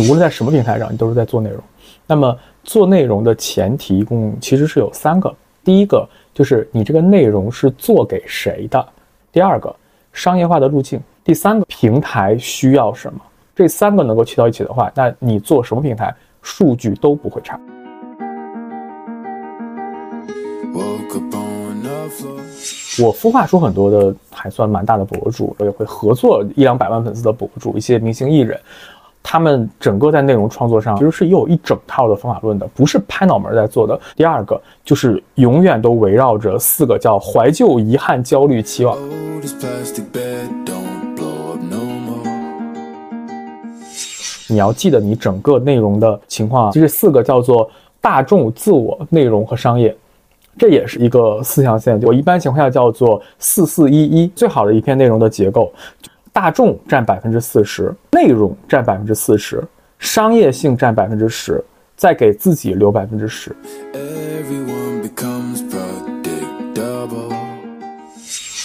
无论在什么平台上，你都是在做内容。那么做内容的前提一共其实是有三个，第一个就是你这个内容是做给谁的，第二个商业化的路径，第三个平台需要什么。这三个能够去到一起的话，那你做什么平台数据都不会差。我孵化出很多的还算蛮大的博主，我也会合作一两百万粉丝的博主，一些明星艺人，他们整个在内容创作上其实是有一整套的方法论的，不是拍脑门在做的。第二个就是永远都围绕着四个叫怀旧、遗憾、焦虑、期望。你要记得你整个内容的情况，其实四个叫做大众、自我、内容和商业。这也是一个四象限，我一般情况下叫做四四一一，最好的一篇内容的结构，大众占百分之四十，内容占百分之四十，商业性占百分之十，再给自己留百分之十。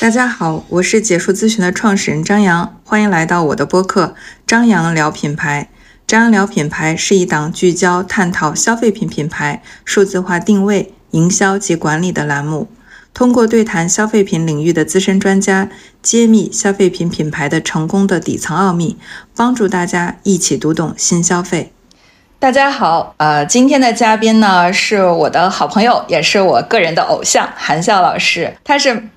大家好，我是解数咨询的创始人张扬，欢迎来到我的播客张扬聊品牌。张扬聊品牌是一档聚焦探讨消费品品牌数字化定位。营销及管理的栏目，通过对谈消费品领域的资深专家，揭秘消费品品牌的成功的底层奥秘，帮助大家一起读懂新消费。大家好，呃，今天的嘉宾呢是我的好朋友，也是我个人的偶像韩笑老师，他是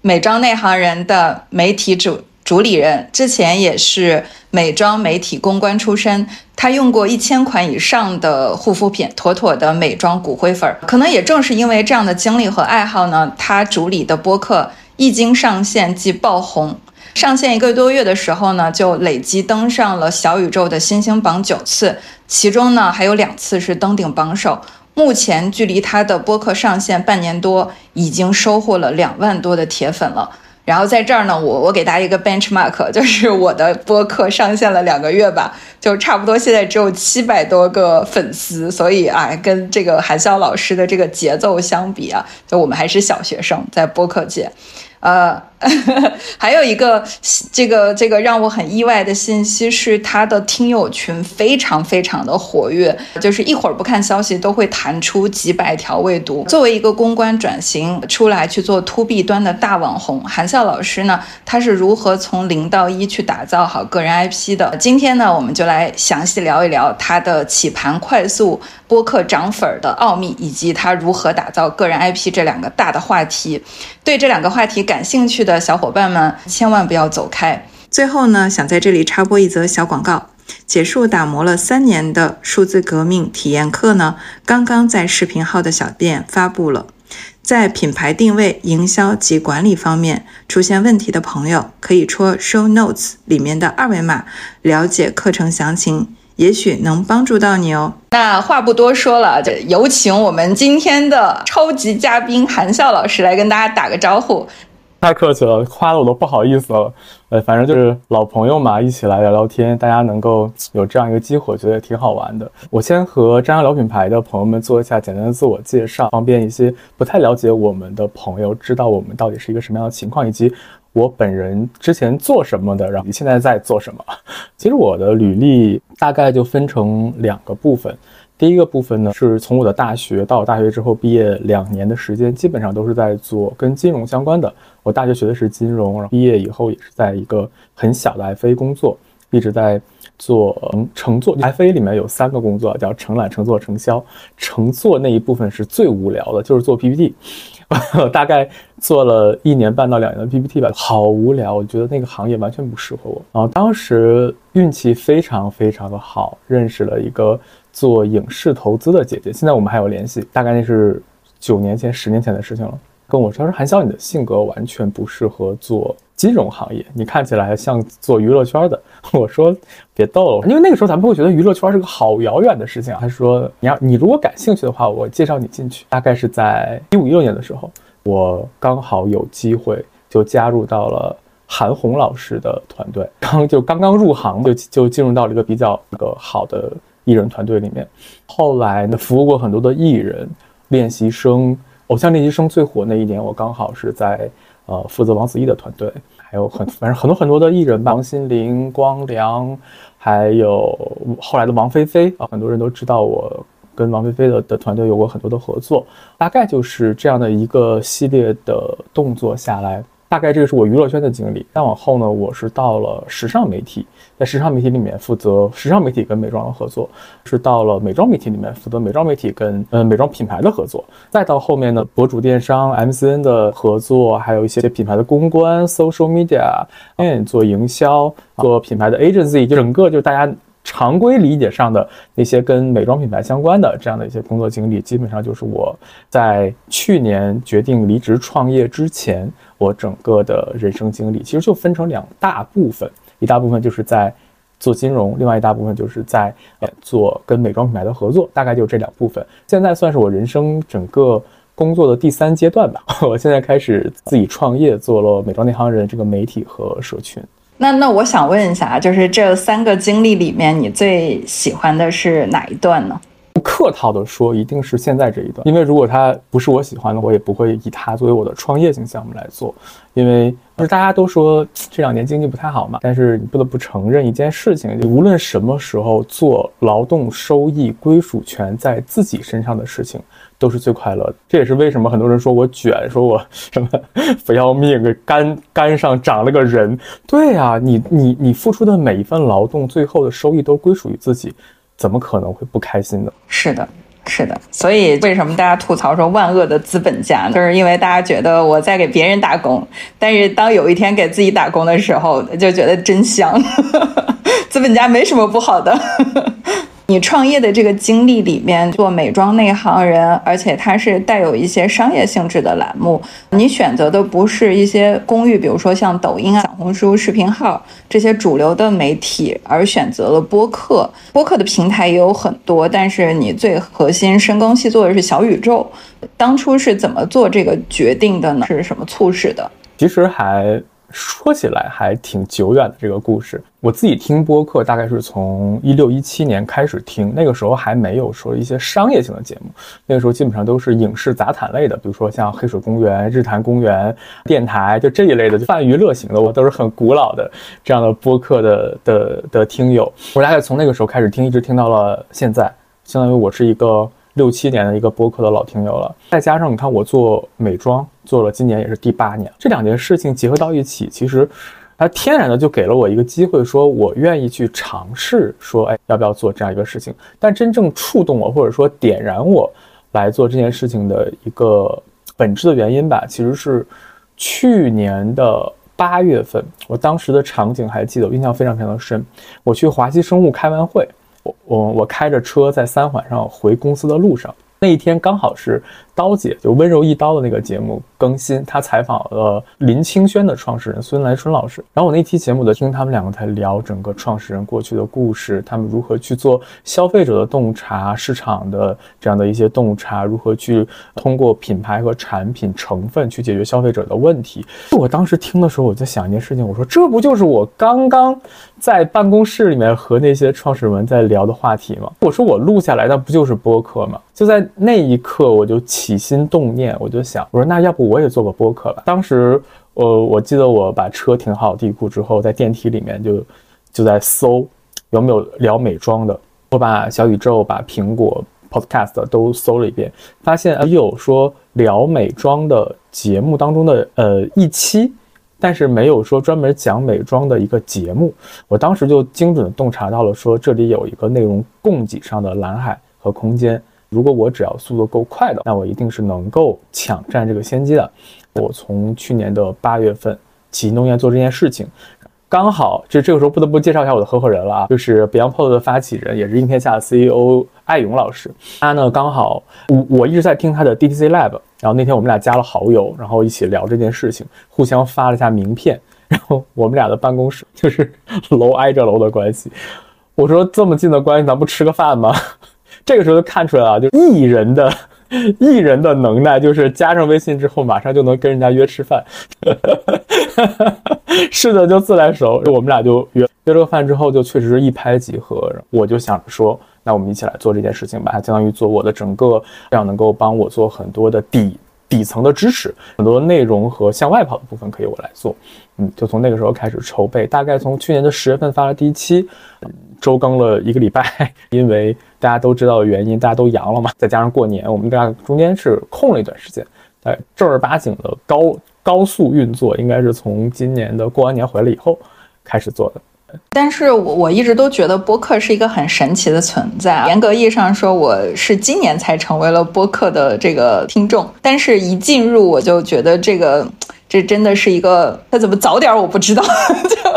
美妆内行人的媒体主。主理人之前也是美妆媒体公关出身，他用过一千款以上的护肤品，妥妥的美妆骨灰粉。可能也正是因为这样的经历和爱好呢，他主理的播客一经上线即爆红。上线一个多月的时候呢，就累计登上了小宇宙的新星榜九次，其中呢还有两次是登顶榜首。目前距离他的播客上线半年多，已经收获了两万多的铁粉了。然后在这儿呢，我我给大家一个 benchmark，就是我的播客上线了两个月吧，就差不多现在只有七百多个粉丝，所以啊，跟这个韩笑老师的这个节奏相比啊，就我们还是小学生在播客界。呃，还有一个这个这个让我很意外的信息是，他的听友群非常非常的活跃，就是一会儿不看消息都会弹出几百条未读。作为一个公关转型出来去做 to B 端的大网红，韩笑老师呢，他是如何从零到一去打造好个人 IP 的？今天呢，我们就来详细聊一聊他的起盘快速。播客涨粉的奥秘，以及他如何打造个人 IP 这两个大的话题，对这两个话题感兴趣的的小伙伴们千万不要走开。最后呢，想在这里插播一则小广告：结束打磨了三年的数字革命体验课呢，刚刚在视频号的小店发布了。在品牌定位、营销及管理方面出现问题的朋友，可以戳 Show Notes 里面的二维码了解课程详情。也许能帮助到你哦。那话不多说了，就有请我们今天的超级嘉宾韩笑老师来跟大家打个招呼。太客气了，夸的我都不好意思了。呃，反正就是老朋友嘛，一起来聊聊天，大家能够有这样一个机会，我觉得也挺好玩的。我先和张扬聊品牌的朋友们做一下简单的自我介绍，方便一些不太了解我们的朋友知道我们到底是一个什么样的情况，以及。我本人之前做什么的，然后你现在在做什么？其实我的履历大概就分成两个部分。第一个部分呢，是从我的大学到大学之后毕业两年的时间，基本上都是在做跟金融相关的。我大学学的是金融，然后毕业以后也是在一个很小的 FA 工作，一直在做乘坐。FA 里面有三个工作，叫承揽、乘坐、承销。乘坐那一部分是最无聊的，就是做 PPT。大概做了一年半到两年的 PPT 吧，好无聊，我觉得那个行业完全不适合我。然后当时运气非常非常的好，认识了一个做影视投资的姐姐，现在我们还有联系。大概那是九年前、十年前的事情了。跟我说说韩笑，你的性格完全不适合做金融行业，你看起来像做娱乐圈的。我说别逗了，因为那个时候咱们会觉得娱乐圈是个好遥远的事情啊。他说你要你如果感兴趣的话，我介绍你进去。大概是在一五一六年的时候，我刚好有机会就加入到了韩红老师的团队，刚就刚刚入行就就进入到了一个比较一个好的艺人团队里面。后来呢，服务过很多的艺人、练习生。偶像练习生最火那一年，我刚好是在呃负责王子异的团队，还有很 反正很多很多的艺人吧，王心凌、光良，还有后来的王菲菲啊，很多人都知道我跟王菲菲的的团队有过很多的合作，大概就是这样的一个系列的动作下来。大概这个是我娱乐圈的经历，再往后呢，我是到了时尚媒体，在时尚媒体里面负责时尚媒体跟美妆的合作，是到了美妆媒体里面负责美妆媒体跟呃美妆品牌的合作，再到后面的，博主电商 MCN 的合作，还有一些品牌的公关、social media，做营销、做品牌的 agency，就整个就大家。常规理解上的那些跟美妆品牌相关的这样的一些工作经历，基本上就是我在去年决定离职创业之前，我整个的人生经历，其实就分成两大部分，一大部分就是在做金融，另外一大部分就是在呃做跟美妆品牌的合作，大概就这两部分。现在算是我人生整个工作的第三阶段吧，我现在开始自己创业，做了美妆内行人这个媒体和社群。那那我想问一下，就是这三个经历里面，你最喜欢的是哪一段呢？不客套的说，一定是现在这一段，因为如果它不是我喜欢的，我也不会以它作为我的创业型项目来做。因为不是大家都说这两年经济不太好嘛，但是你不得不承认一件事情，无论什么时候做劳动收益归属权在自己身上的事情。都是最快乐的，这也是为什么很多人说我卷，说我什么不要命，肝肝上长了个人。对呀，你你你付出的每一份劳动，最后的收益都归属于自己，怎么可能会不开心呢？是的，是的。所以为什么大家吐槽说万恶的资本家，就是因为大家觉得我在给别人打工，但是当有一天给自己打工的时候，就觉得真香。资本家没什么不好的。你创业的这个经历里面，做美妆内行人，而且它是带有一些商业性质的栏目。你选择的不是一些公寓，比如说像抖音啊、小红书视频号这些主流的媒体，而选择了播客。播客的平台也有很多，但是你最核心深耕细作的是小宇宙。当初是怎么做这个决定的呢？是什么促使的？其实还。说起来还挺久远的这个故事，我自己听播客大概是从一六一七年开始听，那个时候还没有说一些商业性的节目，那个时候基本上都是影视杂谈类的，比如说像黑水公园、日坛公园、电台，就这一类的泛娱乐型的，我都是很古老的这样的播客的的的听友。我大概从那个时候开始听，一直听到了现在，相当于我是一个。六七年的一个播客的老听友了，再加上你看我做美妆做了，今年也是第八年，这两件事情结合到一起，其实它天然的就给了我一个机会，说我愿意去尝试，说哎要不要做这样一个事情？但真正触动我或者说点燃我来做这件事情的一个本质的原因吧，其实是去年的八月份，我当时的场景还记得，我印象非常非常的深，我去华西生物开完会。我我我开着车在三环上回公司的路上，那一天刚好是。刀姐就温柔一刀的那个节目更新，他采访了林清轩的创始人孙来春老师。然后我那期节目的听他们两个在聊整个创始人过去的故事，他们如何去做消费者的洞察、市场的这样的一些洞察，如何去通过品牌和产品成分去解决消费者的问题。我当时听的时候，我在想一件事情，我说这不就是我刚刚在办公室里面和那些创始人在聊的话题吗？我说我录下来，那不就是播客吗？就在那一刻，我就。起心动念，我就想，我说那要不我也做个播客吧。当时，呃我记得我把车停好地库之后，在电梯里面就就在搜有没有聊美妆的。我把小宇宙、把苹果 Podcast 都搜了一遍，发现有说聊美妆的节目当中的呃一期，但是没有说专门讲美妆的一个节目。我当时就精准的洞察到了，说这里有一个内容供给上的蓝海和空间。如果我只要速度够快的，那我一定是能够抢占这个先机的。我从去年的八月份起心动念做这件事情，刚好这这个时候不得不介绍一下我的合伙人了啊，就是 Beyond Pod 的发起人，也是应天下的 CEO 艾勇老师。他呢刚好我我一直在听他的 DTC Lab，然后那天我们俩加了好友，然后一起聊这件事情，互相发了一下名片，然后我们俩的办公室就是楼挨着楼的关系。我说这么近的关系，咱不吃个饭吗？这个时候就看出来了，就艺人的艺人的能耐，就是加上微信之后，马上就能跟人家约吃饭。是的，就自来熟。我们俩就约约了个饭之后，就确实是一拍即合。我就想说，那我们一起来做这件事情吧，相当于做我的整个，这样能够帮我做很多的底底层的支持，很多内容和向外跑的部分可以我来做。嗯，就从那个时候开始筹备，大概从去年的十月份发了第一期，周更了一个礼拜，因为大家都知道的原因，大家都阳了嘛，再加上过年，我们大概中间是空了一段时间。哎，正儿八经的高高速运作，应该是从今年的过完年回来以后开始做的。但是我我一直都觉得播客是一个很神奇的存在。严格意义上说，我是今年才成为了播客的这个听众。但是一进入，我就觉得这个这真的是一个，他怎么早点我不知道，就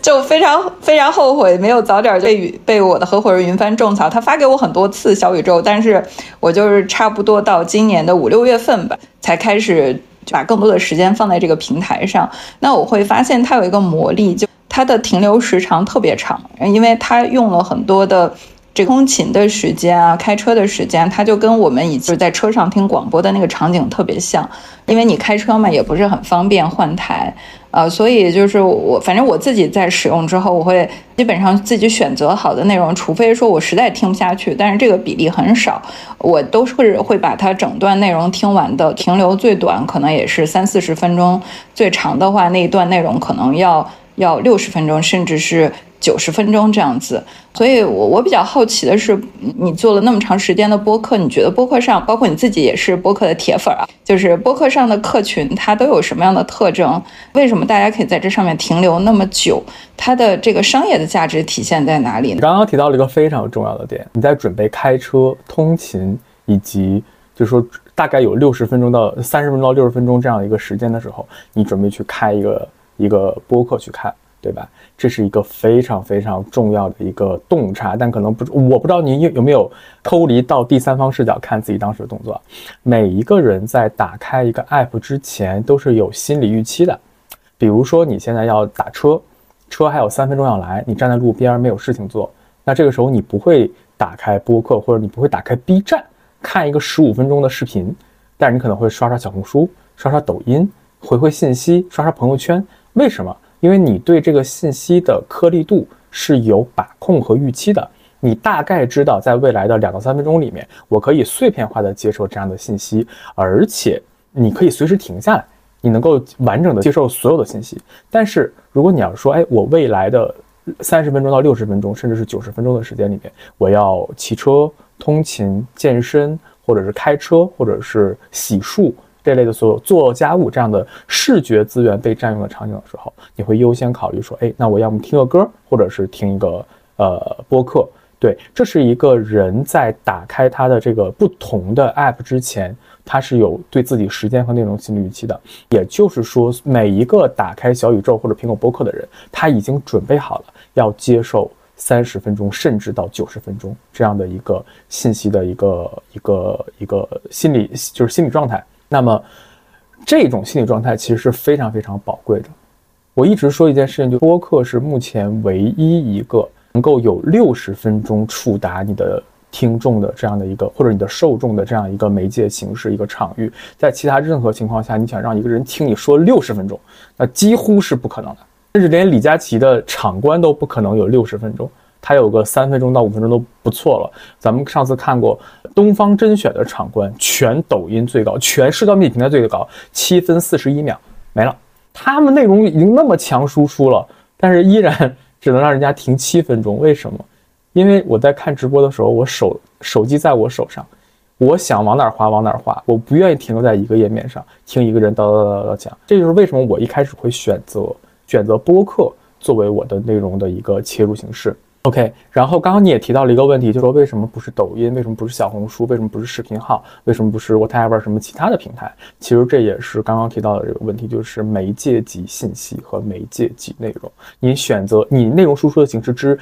就非常非常后悔没有早点被被我的合伙人云帆种草。他发给我很多次小宇宙，但是我就是差不多到今年的五六月份吧，才开始把更多的时间放在这个平台上。那我会发现它有一个魔力，就。它的停留时长特别长，因为它用了很多的这通勤的时间啊，开车的时间，它就跟我们以前在车上听广播的那个场景特别像。因为你开车嘛，也不是很方便换台，呃，所以就是我反正我自己在使用之后，我会基本上自己选择好的内容，除非说我实在听不下去，但是这个比例很少，我都是会把它整段内容听完的。停留最短可能也是三四十分钟，最长的话那一段内容可能要。要六十分钟，甚至是九十分钟这样子，所以，我我比较好奇的是，你做了那么长时间的播客，你觉得播客上，包括你自己也是播客的铁粉啊，就是播客上的客群，它都有什么样的特征？为什么大家可以在这上面停留那么久？它的这个商业的价值体现在哪里？你刚刚提到了一个非常重要的点，你在准备开车通勤，以及就是说大概有六十分钟到三十分钟到六十分钟这样一个时间的时候，你准备去开一个。一个播客去看，对吧？这是一个非常非常重要的一个洞察，但可能不，我不知道您有有没有抽离到第三方视角看自己当时的动作。每一个人在打开一个 app 之前都是有心理预期的，比如说你现在要打车，车还有三分钟要来，你站在路边没有事情做，那这个时候你不会打开播客，或者你不会打开 B 站看一个十五分钟的视频，但是你可能会刷刷小红书，刷刷抖音，回回信息，刷刷朋友圈。为什么？因为你对这个信息的颗粒度是有把控和预期的，你大概知道在未来的两到三分钟里面，我可以碎片化的接受这样的信息，而且你可以随时停下来，你能够完整的接受所有的信息。但是如果你要说，哎，我未来的三十分钟到六十分钟，甚至是九十分钟的时间里面，我要骑车通勤、健身，或者是开车，或者是洗漱。这类的所有做家务这样的视觉资源被占用的场景的时候，你会优先考虑说，哎，那我要么听个歌，或者是听一个呃播客。对，这是一个人在打开他的这个不同的 app 之前，他是有对自己时间和内容心理预期的。也就是说，每一个打开小宇宙或者苹果播客的人，他已经准备好了要接受三十分钟甚至到九十分钟这样的一个信息的一个一个一个心理就是心理状态。那么，这种心理状态其实是非常非常宝贵的。我一直说一件事情，就播客是目前唯一一个能够有六十分钟触达你的听众的这样的一个，或者你的受众的这样一个媒介形式、一个场域。在其他任何情况下，你想让一个人听你说六十分钟，那几乎是不可能的。甚至连李佳琦的场观都不可能有六十分钟。他有个三分钟到五分钟都不错了。咱们上次看过东方甄选的场观，全抖音最高，全社交媒体平台最高，七分四十一秒没了。他们内容已经那么强输出了，但是依然只能让人家停七分钟。为什么？因为我在看直播的时候，我手手机在我手上，我想往哪滑往哪滑，我不愿意停留在一个页面上听一个人叨叨叨叨讲。这就是为什么我一开始会选择选择播客作为我的内容的一个切入形式。OK，然后刚刚你也提到了一个问题，就是说为什么不是抖音，为什么不是小红书，为什么不是视频号，为什么不是 whatever 什么其他的平台？其实这也是刚刚提到的这个问题，就是媒介及信息和媒介及内容。你选择你内容输出的形式之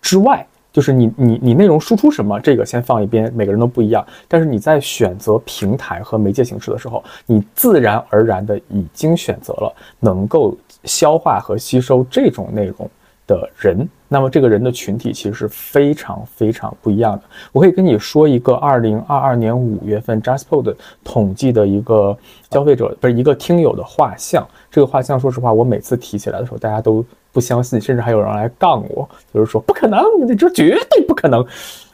之外，就是你你你内容输出什么，这个先放一边，每个人都不一样。但是你在选择平台和媒介形式的时候，你自然而然的已经选择了能够消化和吸收这种内容。的人，那么这个人的群体其实是非常非常不一样的。我可以跟你说一个二零二二年五月份 JustPod 统计的一个消费者，不是一个听友的画像。这个画像，说实话，我每次提起来的时候，大家都不相信，甚至还有人来杠我，就是说不可能，这绝对不可能。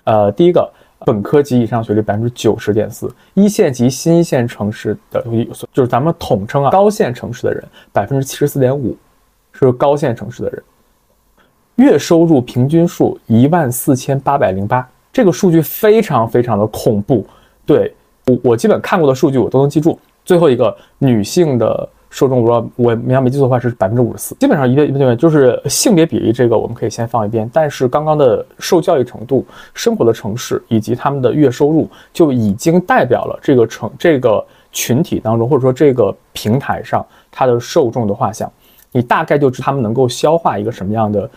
呃，第一个。本科及以上学历百分之九十点四，一线及新一线城市的就是咱们统称啊高线城市的人百分之七十四点五是高线城市的人，月收入平均数一万四千八百零八，这个数据非常非常的恐怖。对我我基本看过的数据我都能记住。最后一个女性的。受众，我我没没记错的话是百分之五十四，基本上一个一个就是性别比例这个我们可以先放一边，但是刚刚的受教育程度、生活的城市以及他们的月收入就已经代表了这个城这个群体当中或者说这个平台上它的受众的画像，你大概就知他们能够消化一个什么样的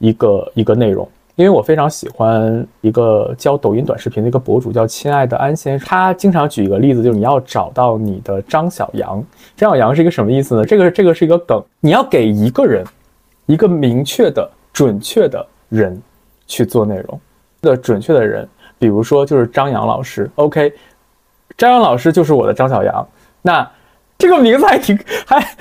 一个一个内容。因为我非常喜欢一个教抖音短视频的一个博主，叫亲爱的安先生。他经常举一个例子，就是你要找到你的张小杨。张小杨是一个什么意思呢？这个这个是一个梗，你要给一个人一个明确的、准确的人去做内容的准确的人，比如说就是张扬老师。OK，张扬老师就是我的张小杨。那这个名字还挺还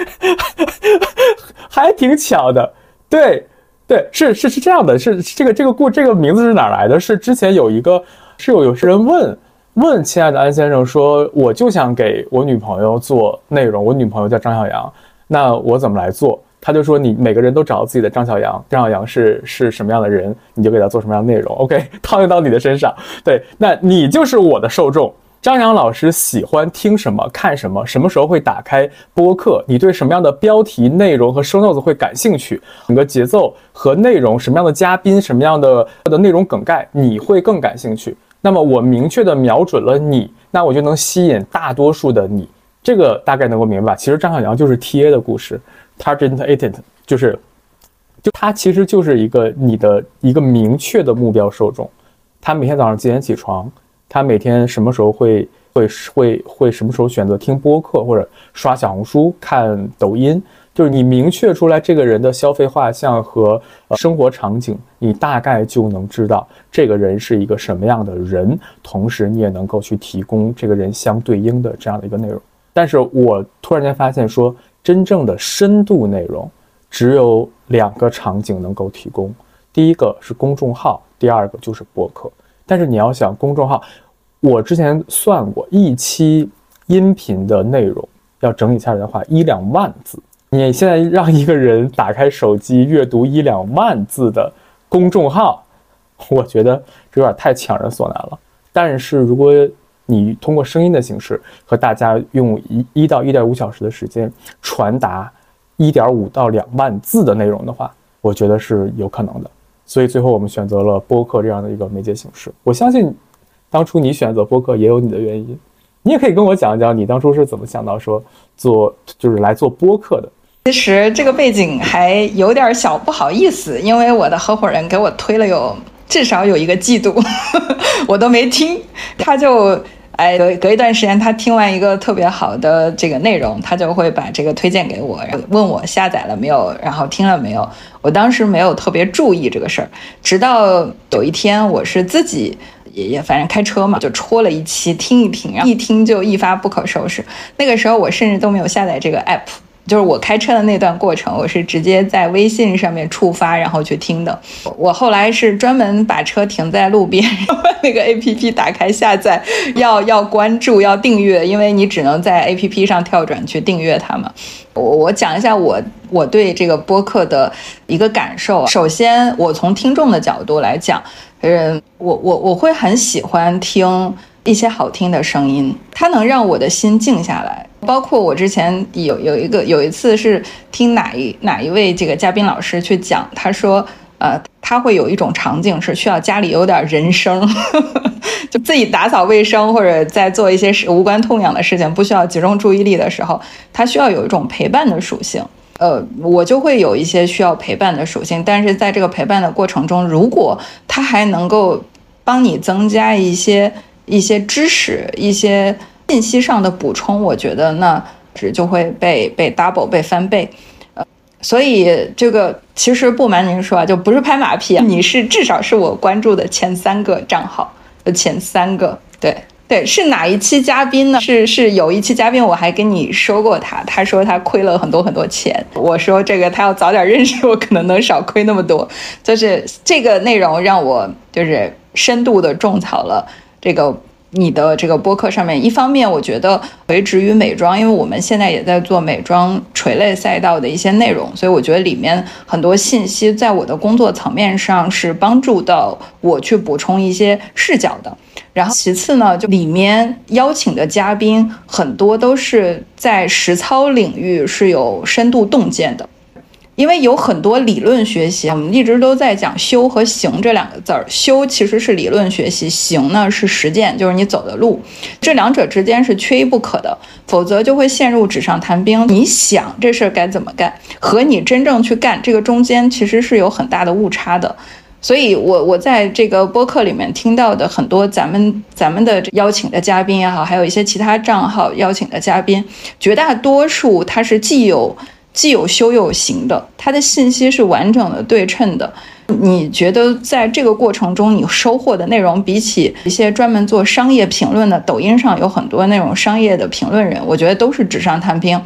还挺巧的，对。对，是是是这样的，是这个这个故这个名字是哪来的？是之前有一个是有有些人问问亲爱的安先生说，我就想给我女朋友做内容，我女朋友叫张小杨，那我怎么来做？他就说你每个人都找到自己的张小杨，张小杨是是什么样的人，你就给他做什么样的内容。OK，套用到你的身上，对，那你就是我的受众。张扬老师喜欢听什么、看什么？什么时候会打开播客？你对什么样的标题、内容和 show notes 会感兴趣？整个节奏和内容，什么样的嘉宾、什么样的的内容梗概，你会更感兴趣？那么我明确的瞄准了你，那我就能吸引大多数的你。这个大概能够明白。其实张小杨就是 TA 的故事，target agent 就是，就他其实就是一个你的一个明确的目标受众。他每天早上几点起床？他每天什么时候会会会会什么时候选择听播客或者刷小红书看抖音？就是你明确出来这个人的消费画像和生活场景，你大概就能知道这个人是一个什么样的人，同时你也能够去提供这个人相对应的这样的一个内容。但是我突然间发现说，真正的深度内容只有两个场景能够提供，第一个是公众号，第二个就是播客。但是你要想公众号，我之前算过，一期音频的内容要整理下来的话，一两万字。你现在让一个人打开手机阅读一两万字的公众号，我觉得这有点太强人所难了。但是如果你通过声音的形式和大家用一一到一点五小时的时间传达一点五到两万字的内容的话，我觉得是有可能的。所以最后我们选择了播客这样的一个媒介形式。我相信，当初你选择播客也有你的原因。你也可以跟我讲一讲，你当初是怎么想到说做就是来做播客的。其实这个背景还有点小不好意思，因为我的合伙人给我推了有至少有一个季度，我都没听，他就。哎，隔隔一段时间，他听完一个特别好的这个内容，他就会把这个推荐给我，然后问我下载了没有，然后听了没有。我当时没有特别注意这个事儿，直到有一天，我是自己也也反正开车嘛，就戳了一期听一听，然后一听就一发不可收拾。那个时候我甚至都没有下载这个 app。就是我开车的那段过程，我是直接在微信上面触发，然后去听的。我后来是专门把车停在路边，那个 A P P 打开下载，要要关注，要订阅，因为你只能在 A P P 上跳转去订阅它嘛。我我讲一下我我对这个播客的一个感受。首先，我从听众的角度来讲，嗯，我我我会很喜欢听一些好听的声音，它能让我的心静下来。包括我之前有有一个有一次是听哪一哪一位这个嘉宾老师去讲，他说，呃，他会有一种场景是需要家里有点人声，就自己打扫卫生或者在做一些事无关痛痒的事情，不需要集中注意力的时候，他需要有一种陪伴的属性。呃，我就会有一些需要陪伴的属性，但是在这个陪伴的过程中，如果他还能够帮你增加一些一些知识，一些。信息上的补充，我觉得那值就会被被 double 被翻倍，呃，所以这个其实不瞒您说啊，就不是拍马屁，你是至少是我关注的前三个账号的前三个，对对，是哪一期嘉宾呢？是是有一期嘉宾，我还跟你说过他，他说他亏了很多很多钱，我说这个他要早点认识我，可能能少亏那么多，就是这个内容让我就是深度的种草了。这个。你的这个播客上面，一方面我觉得垂直于美妆，因为我们现在也在做美妆垂类赛道的一些内容，所以我觉得里面很多信息在我的工作层面上是帮助到我去补充一些视角的。然后其次呢，就里面邀请的嘉宾很多都是在实操领域是有深度洞见的。因为有很多理论学习，我们一直都在讲修和行这两个字儿。修其实是理论学习，行呢是实践，就是你走的路。这两者之间是缺一不可的，否则就会陷入纸上谈兵。你想这事儿该怎么干，和你真正去干这个中间其实是有很大的误差的。所以，我我在这个播客里面听到的很多咱们咱们的邀请的嘉宾也好，还有一些其他账号邀请的嘉宾，绝大多数他是既有。既有修又有行的，它的信息是完整的、对称的。你觉得在这个过程中，你收获的内容，比起一些专门做商业评论的，抖音上有很多那种商业的评论人，我觉得都是纸上谈兵，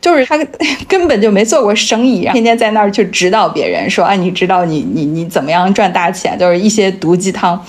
就是他 根本就没做过生意，天天在那儿去指导别人，说啊，你知道你你你怎么样赚大钱，就是一些毒鸡汤。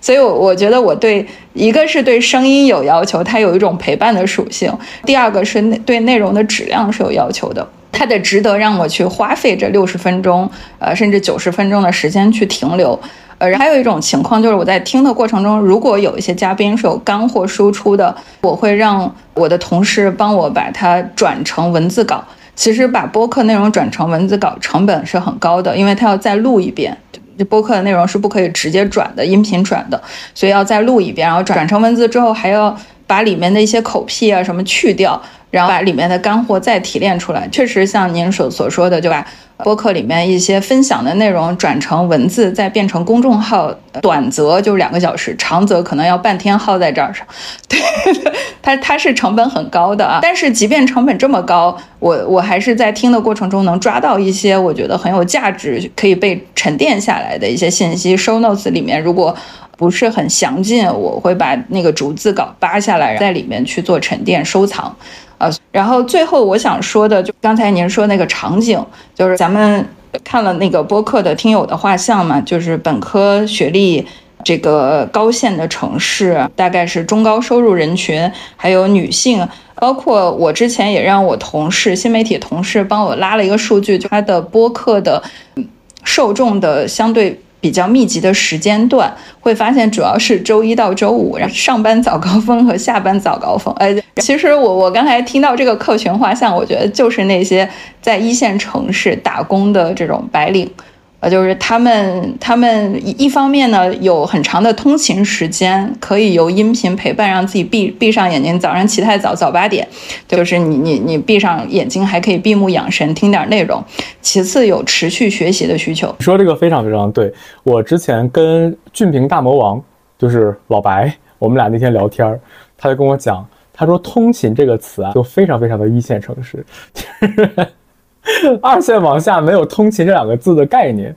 所以，我我觉得我对一个是对声音有要求，它有一种陪伴的属性；第二个是对内容的质量是有要求的。它得值得让我去花费这六十分钟，呃，甚至九十分钟的时间去停留。呃，还有一种情况就是我在听的过程中，如果有一些嘉宾是有干货输出的，我会让我的同事帮我把它转成文字稿。其实把播客内容转成文字稿成本是很高的，因为它要再录一遍。这播客的内容是不可以直接转的，音频转的，所以要再录一遍，然后转成文字之后还要把里面的一些口癖啊什么去掉。然后把里面的干货再提炼出来，确实像您所所说的，就把播客里面一些分享的内容转成文字，再变成公众号，短则就两个小时，长则可能要半天耗在这儿上。对，它它是成本很高的啊。但是即便成本这么高，我我还是在听的过程中能抓到一些我觉得很有价值、可以被沉淀下来的一些信息。Show notes 里面如果不是很详尽，我会把那个逐字稿扒下来，在里面去做沉淀收藏。呃，然后最后我想说的，就刚才您说那个场景，就是咱们看了那个播客的听友的画像嘛，就是本科学历，这个高线的城市，大概是中高收入人群，还有女性，包括我之前也让我同事新媒体同事帮我拉了一个数据，就他的播客的受众的相对。比较密集的时间段，会发现主要是周一到周五，然后上班早高峰和下班早高峰。哎，其实我我刚才听到这个客群画像，我觉得就是那些在一线城市打工的这种白领。呃，就是他们，他们一方面呢，有很长的通勤时间，可以由音频陪伴，让自己闭闭上眼睛，早上起太早，早八点，就是你你你闭上眼睛还可以闭目养神，听点内容。其次，有持续学习的需求。说这个非常非常对，我之前跟俊平大魔王，就是老白，我们俩那天聊天，他就跟我讲，他说“通勤”这个词啊，就非常非常的一线城市。二线往下没有“通勤”这两个字的概念。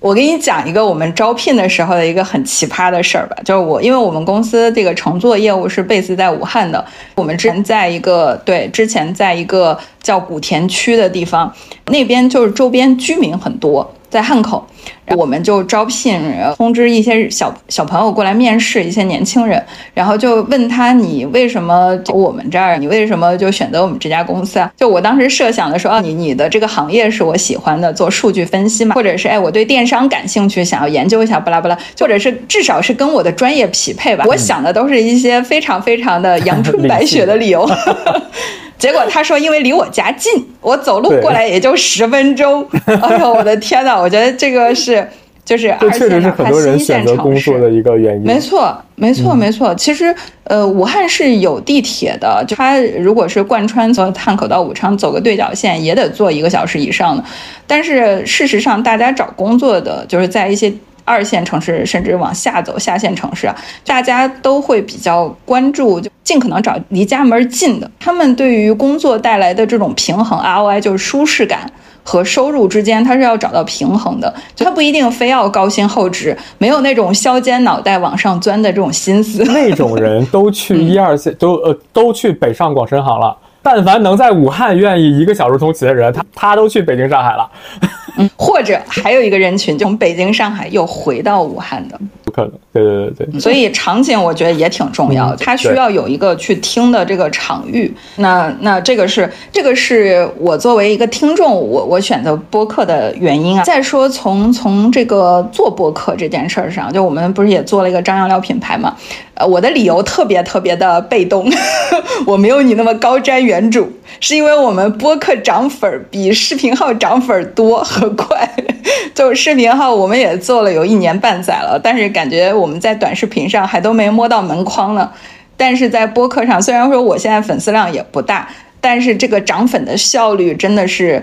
我给你讲一个我们招聘的时候的一个很奇葩的事儿吧，就是我因为我们公司这个乘坐业务是 base 在武汉的，我们之前在一个对之前在一个叫古田区的地方，那边就是周边居民很多。在汉口，我们就招聘，通知一些小小朋友过来面试，一些年轻人，然后就问他你为什么我们这儿，你为什么就选择我们这家公司啊？就我当时设想的说，啊，你你的这个行业是我喜欢的，做数据分析嘛，或者是哎我对电商感兴趣，想要研究一下巴拉巴拉，或者是至少是跟我的专业匹配吧。我想的都是一些非常非常的阳春 白雪的理由。结果他说，因为离我家近，我走路过来也就十分钟。哎呦，我的天哪！我觉得这个是就是二线哪怕是一线城市的一个原因。没错，没错，没错。其实，呃，武汉是有地铁的，就它如果是贯穿从汉口到武昌走个对角线，也得坐一个小时以上的。但是事实上，大家找工作的就是在一些。二线城市甚至往下走，下线城市，大家都会比较关注，就尽可能找离家门近的。他们对于工作带来的这种平衡 ROI，就是舒适感和收入之间，他是要找到平衡的。就他不一定非要高薪厚职，没有那种削尖脑袋往上钻的这种心思。那种人都去一二线，都呃都去北上广深杭了。但凡能在武汉愿意一个小时通勤的人，他他都去北京、上海了。或者还有一个人群，从北京、上海又回到武汉的。可能。对对对对。所以场景我觉得也挺重要，它需要有一个去听的这个场域。那那这个是这个是我作为一个听众，我我选择播客的原因啊。再说从从这个做播客这件事儿上，就我们不是也做了一个张扬聊品牌嘛？呃，我的理由特别特别的被动，我没有你那么高瞻远瞩，是因为我们播客涨粉儿比视频号涨粉儿多和快。就视频号我们也做了有一年半载了，但是感觉我们在短视频上还都没摸到门框呢。但是在播客上，虽然说我现在粉丝量也不大，但是这个涨粉的效率真的是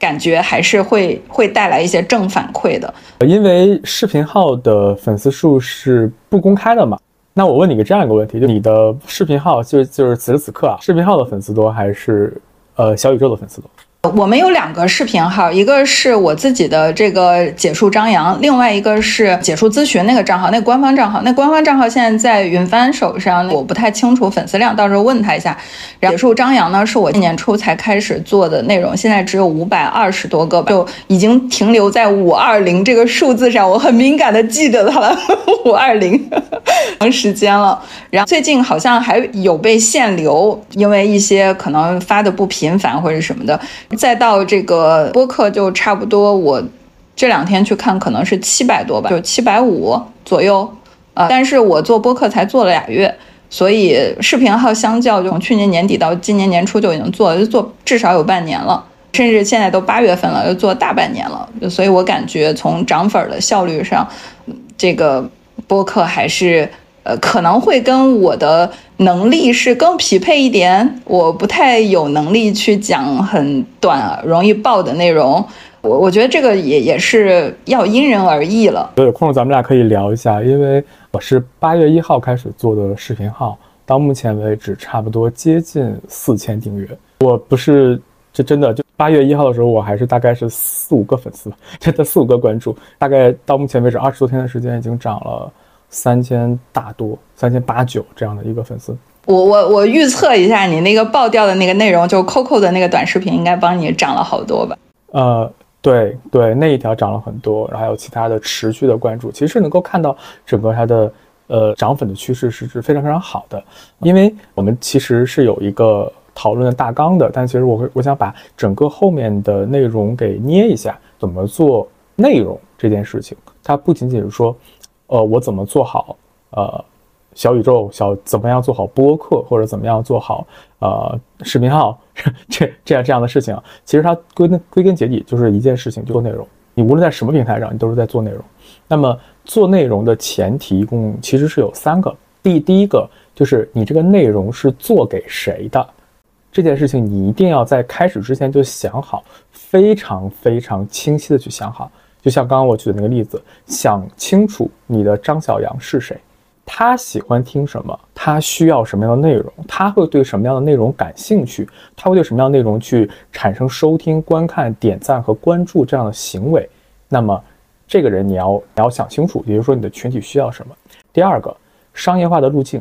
感觉还是会会带来一些正反馈的。因为视频号的粉丝数是不公开的嘛。那我问你个这样一个问题，就你的视频号，就就是此时此刻啊，视频号的粉丝多还是呃小宇宙的粉丝多？我们有两个视频号，一个是我自己的这个解数张扬，另外一个是解数咨询那个账号，那官方账号，那官方账号现在在云帆手上，我不太清楚粉丝量，到时候问他一下。解数张扬呢，是我今年初才开始做的内容，现在只有五百二十多个吧，就已经停留在五二零这个数字上，我很敏感的记得它了，五二零，长时间了。然后最近好像还有被限流，因为一些可能发的不频繁或者什么的。再到这个播客就差不多，我这两天去看可能是七百多吧，就七百五左右啊。但是我做播客才做了俩月，所以视频号相较就从去年年底到今年年初就已经做了，就做至少有半年了，甚至现在都八月份了，又做大半年了。所以我感觉从涨粉的效率上，这个播客还是。呃，可能会跟我的能力是更匹配一点。我不太有能力去讲很短、容易爆的内容。我我觉得这个也也是要因人而异了。有空咱们俩可以聊一下，因为我是八月一号开始做的视频号，到目前为止差不多接近四千订阅。我不是，这真的就八月一号的时候，我还是大概是四五个粉丝，真的四五个关注。大概到目前为止二十多天的时间，已经涨了。三千大多，三千八九这样的一个粉丝，我我我预测一下，你那个爆掉的那个内容，就 Coco 的那个短视频，应该帮你涨了好多吧？呃，对对，那一条涨了很多，然后还有其他的持续的关注，其实能够看到整个它的呃涨粉的趋势是是非常非常好的。因为我们其实是有一个讨论的大纲的，但其实我会我想把整个后面的内容给捏一下，怎么做内容这件事情，它不仅仅是说。呃，我怎么做好？呃，小宇宙小怎么样做好播客，或者怎么样做好呃视频号 这这样这样的事情？其实它归根归根结底就是一件事情，就做内容。你无论在什么平台上，你都是在做内容。那么做内容的前提一共其实是有三个。第第一个就是你这个内容是做给谁的，这件事情你一定要在开始之前就想好，非常非常清晰的去想好。就像刚刚我举的那个例子，想清楚你的张小杨是谁，他喜欢听什么，他需要什么样的内容，他会对什么样的内容感兴趣，他会对什么样的内容去产生收听、观看、点赞和关注这样的行为。那么，这个人你要你要想清楚，也就是说你的群体需要什么。第二个，商业化的路径，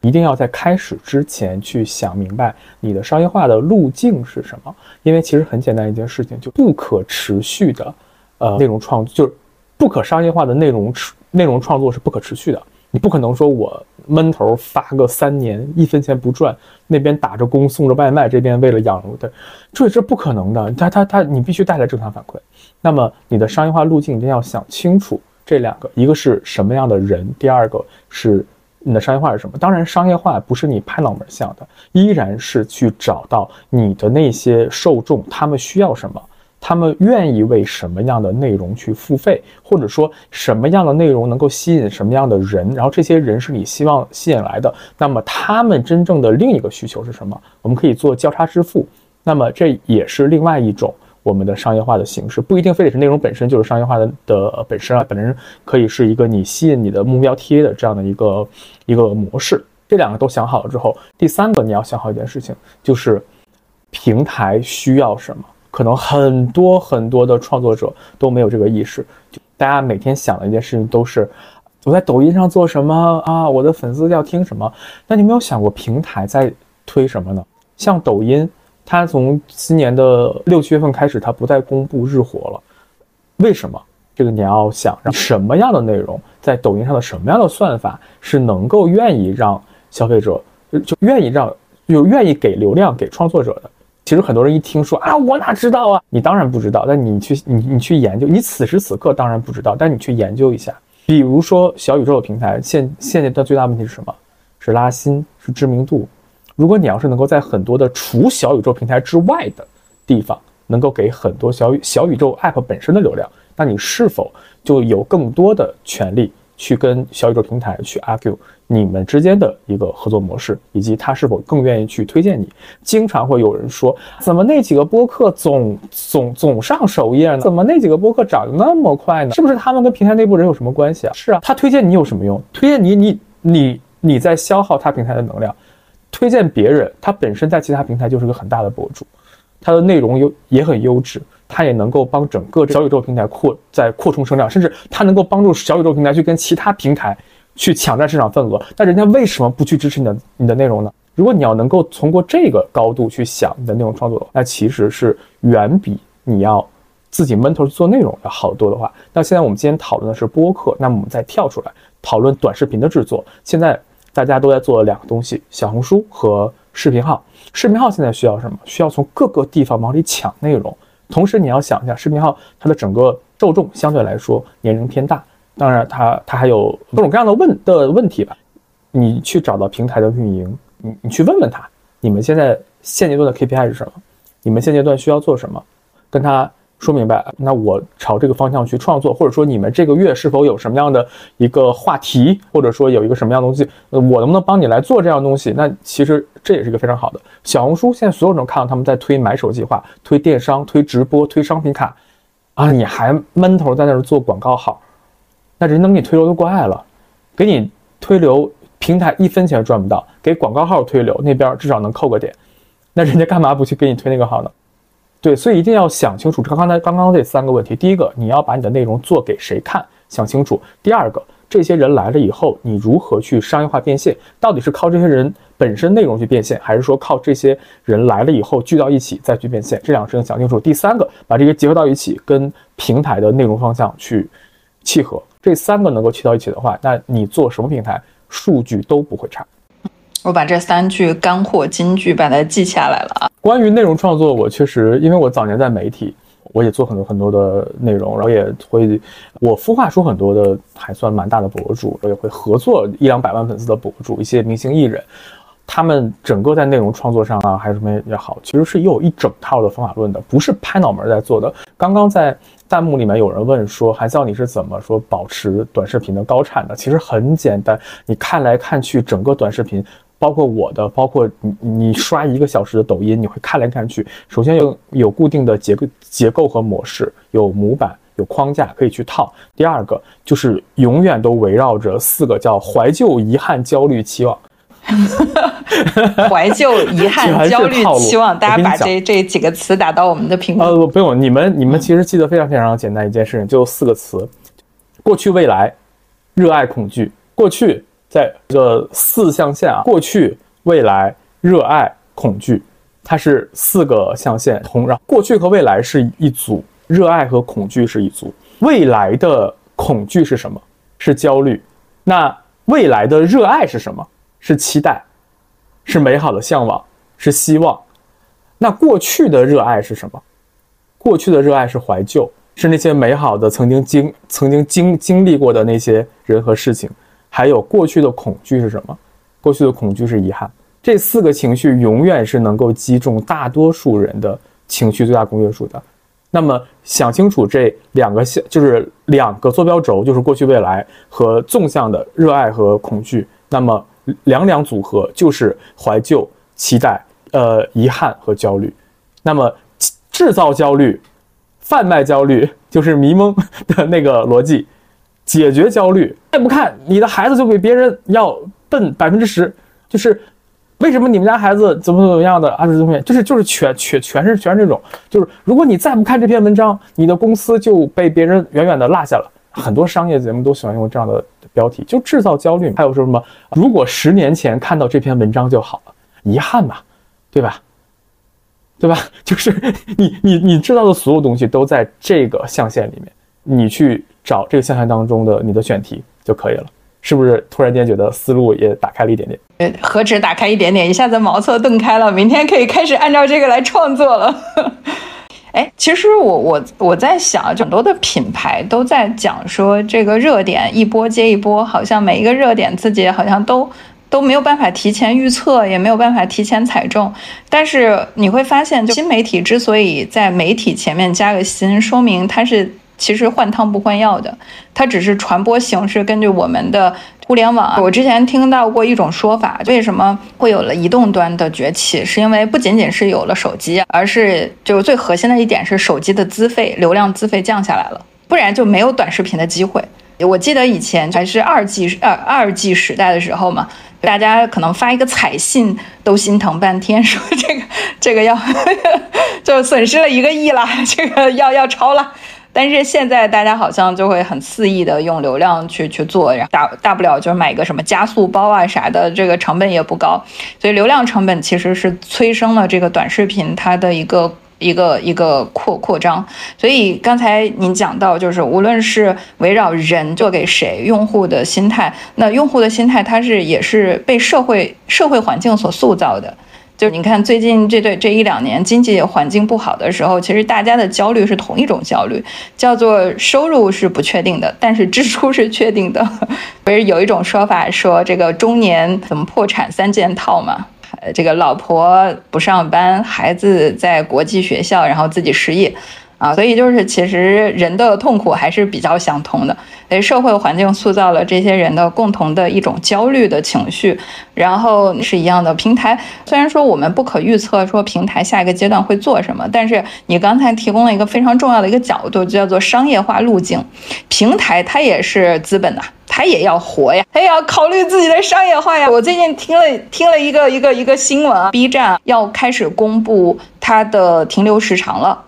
一定要在开始之前去想明白你的商业化的路径是什么，因为其实很简单一件事情，就不可持续的。呃，内容创就是不可商业化的内容，内容创作是不可持续的。你不可能说我闷头发个三年，一分钱不赚，那边打着工送着外卖，这边为了养的，这是不可能的。他他他，你必须带来正向反馈。那么你的商业化路径一定要想清楚，这两个，一个是什么样的人，第二个是你的商业化是什么。当然，商业化不是你拍脑门想的，依然是去找到你的那些受众，他们需要什么。他们愿意为什么样的内容去付费，或者说什么样的内容能够吸引什么样的人？然后这些人是你希望吸引来的。那么他们真正的另一个需求是什么？我们可以做交叉支付。那么这也是另外一种我们的商业化的形式，不一定非得是内容本身就是商业化的的本身啊，本身可以是一个你吸引你的目标 TA 的这样的一个一个模式。这两个都想好了之后，第三个你要想好一件事情，就是平台需要什么。可能很多很多的创作者都没有这个意识，就大家每天想的一件事情都是我在抖音上做什么啊，我的粉丝要听什么。那你没有想过平台在推什么呢？像抖音，它从今年的六七月份开始，它不再公布日活了。为什么？这个你要想让什么样的内容在抖音上的什么样的算法是能够愿意让消费者就愿意让就愿意给流量给创作者的。其实很多人一听说啊，我哪知道啊？你当然不知道，但你去你你去研究，你此时此刻当然不知道，但你去研究一下。比如说小宇宙的平台，现现在的最大问题是什么？是拉新，是知名度。如果你要是能够在很多的除小宇宙平台之外的地方，能够给很多小宇小宇宙 App 本身的流量，那你是否就有更多的权利去跟小宇宙平台去 argue？你们之间的一个合作模式，以及他是否更愿意去推荐你？经常会有人说，怎么那几个播客总总总上首页呢？怎么那几个播客涨得那么快呢？是不是他们跟平台内部人有什么关系啊？是啊，他推荐你有什么用？推荐你，你你你在消耗他平台的能量。推荐别人，他本身在其他平台就是个很大的博主，他的内容优也很优质，他也能够帮整个小宇宙平台扩在扩充声量，甚至他能够帮助小宇宙平台去跟其他平台。去抢占市场份额，那人家为什么不去支持你的你的内容呢？如果你要能够通过这个高度去想你的内容创作的话，那其实是远比你要自己闷头做内容要好得多的话。那现在我们今天讨论的是播客，那么我们再跳出来讨论短视频的制作。现在大家都在做两个东西：小红书和视频号。视频号现在需要什么？需要从各个地方往里抢内容。同时你要想一下，视频号它的整个受众相对来说年龄偏大。当然，它它还有各种各样的问的问题吧。你去找到平台的运营，你你去问问他，你们现在现阶段的 KPI 是什么？你们现阶段需要做什么？跟他说明白。那我朝这个方向去创作，或者说你们这个月是否有什么样的一个话题，或者说有一个什么样的东西，我能不能帮你来做这样东西？那其实这也是一个非常好的。小红书现在所有人都看到他们在推买手计划、推电商、推直播、推商品卡，啊，你还闷头在那儿做广告号。那人能给你推流就怪了，给你推流平台一分钱赚不到，给广告号推流那边至少能扣个点，那人家干嘛不去给你推那个号呢？对，所以一定要想清楚。刚刚才刚刚这三个问题，第一个，你要把你的内容做给谁看，想清楚；第二个，这些人来了以后，你如何去商业化变现？到底是靠这些人本身内容去变现，还是说靠这些人来了以后聚到一起再去变现？这两个事情想清楚。第三个，把这些结合到一起，跟平台的内容方向去契合。这三个能够砌到一起的话，那你做什么平台，数据都不会差。我把这三句干货金句把它记下来了啊。关于内容创作，我确实，因为我早年在媒体，我也做很多很多的内容，然后也会我孵化出很多的还算蛮大的博主，我也会合作一两百万粉丝的博主，一些明星艺人。他们整个在内容创作上啊，还是什么也好，其实是有一整套的方法论的，不是拍脑门在做的。刚刚在弹幕里面有人问说，韩笑你是怎么说保持短视频的高产的？其实很简单，你看来看去，整个短视频，包括我的，包括你，你刷一个小时的抖音，你会看来看去，首先有有固定的结构结构和模式，有模板，有框架可以去套。第二个就是永远都围绕着四个叫怀旧、遗憾、焦虑、期望。怀旧、遗憾、焦虑、期望，大家把这这几个词打到我们的屏幕。呃，不用，你们你们其实记得非常非常简单一件事情，就四个词：过去、未来、热爱、恐惧。过去在这个四象限啊，过去、未来、热爱、恐惧，它是四个象限同。然后过去和未来是一组，热爱和恐惧是一组。未来的恐惧是什么？是焦虑。那未来的热爱是什么？是期待，是美好的向往，是希望。那过去的热爱是什么？过去的热爱是怀旧，是那些美好的曾经经曾经经经历过的那些人和事情。还有过去的恐惧是什么？过去的恐惧是遗憾。这四个情绪永远是能够击中大多数人的情绪最大公约数的。那么想清楚这两个向，就是两个坐标轴，就是过去、未来和纵向的热爱和恐惧。那么两两组合就是怀旧、期待、呃遗憾和焦虑。那么制造焦虑、贩卖焦虑就是迷蒙的那个逻辑。解决焦虑，再 不看你的孩子就比别人要笨百分之十。就是为什么你们家孩子怎么怎么样的啊？这东西就是就是全全全是全是这种。就是如果你再不看这篇文章，你的公司就被别人远远的落下了。很多商业节目都喜欢用这样的标题，就制造焦虑。还有说什么？如果十年前看到这篇文章就好了，遗憾嘛，对吧？对吧？就是你你你知道的所有东西都在这个象限里面。你去找这个象限当中的你的选题就可以了。是不是突然间觉得思路也打开了一点点？呃，何止打开一点点，一下子茅塞顿开了。明天可以开始按照这个来创作了。哎，其实我我我在想，很多的品牌都在讲说这个热点一波接一波，好像每一个热点自己好像都都没有办法提前预测，也没有办法提前踩中。但是你会发现，就新媒体之所以在媒体前面加个新，说明它是。其实换汤不换药的，它只是传播形式根据我们的互联网。我之前听到过一种说法，为什么会有了移动端的崛起？是因为不仅仅是有了手机，而是就是最核心的一点是手机的资费、流量资费降下来了，不然就没有短视频的机会。我记得以前还是二 G 二二 G 时代的时候嘛，大家可能发一个彩信都心疼半天，说这个这个要 就损失了一个亿了，这个要要超了。但是现在大家好像就会很肆意的用流量去去做，然后大大不了就是买个什么加速包啊啥的，这个成本也不高，所以流量成本其实是催生了这个短视频它的一个一个一个扩扩张。所以刚才您讲到，就是无论是围绕人做给谁，用户的心态，那用户的心态它是也是被社会社会环境所塑造的。就是你看，最近这对这一两年经济环境不好的时候，其实大家的焦虑是同一种焦虑，叫做收入是不确定的，但是支出是确定的。不是有一种说法说，这个中年怎么破产三件套嘛？这个老婆不上班，孩子在国际学校，然后自己失业。啊，所以就是其实人的痛苦还是比较相通的，所以社会环境塑造了这些人的共同的一种焦虑的情绪，然后是一样的。平台虽然说我们不可预测说平台下一个阶段会做什么，但是你刚才提供了一个非常重要的一个角度，叫做商业化路径。平台它也是资本呐，它也要活呀，它也要考虑自己的商业化呀。我最近听了听了一个一个一个新闻啊，B 站要开始公布它的停留时长了。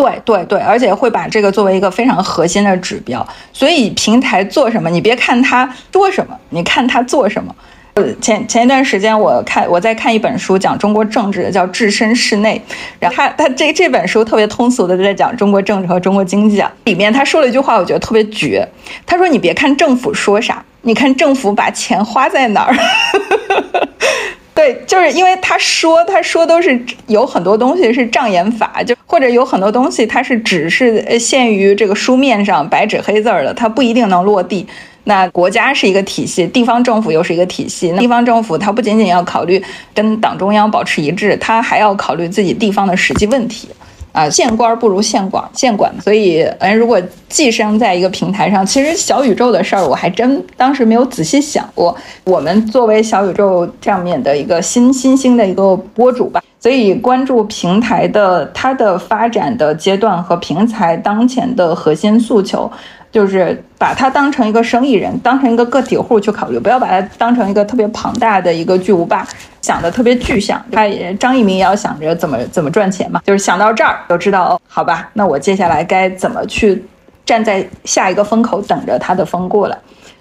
对对对，而且会把这个作为一个非常核心的指标。所以平台做什么，你别看他说什么，你看他做什么。呃，前前一段时间我看我在看一本书，讲中国政治的，叫《置身事内》。然后他他这这本书特别通俗的在讲中国政治和中国经济啊。里面他说了一句话，我觉得特别绝。他说：“你别看政府说啥，你看政府把钱花在哪儿。”对，就是因为他说，他说都是有很多东西是障眼法，就或者有很多东西它是只是限于这个书面上白纸黑字儿的，它不一定能落地。那国家是一个体系，地方政府又是一个体系。那地方政府它不仅仅要考虑跟党中央保持一致，它还要考虑自己地方的实际问题。啊，见官不如见管，见管。所以，哎，如果寄生在一个平台上，其实小宇宙的事儿，我还真当时没有仔细想过。我们作为小宇宙上面的一个新新兴的一个博主吧，所以关注平台的它的发展的阶段和平台当前的核心诉求。就是把它当成一个生意人，当成一个个体户去考虑，不要把它当成一个特别庞大的一个巨无霸，想的特别具象。他也张一鸣也要想着怎么怎么赚钱嘛，就是想到这儿就知道哦，好吧，那我接下来该怎么去站在下一个风口等着他的风过来。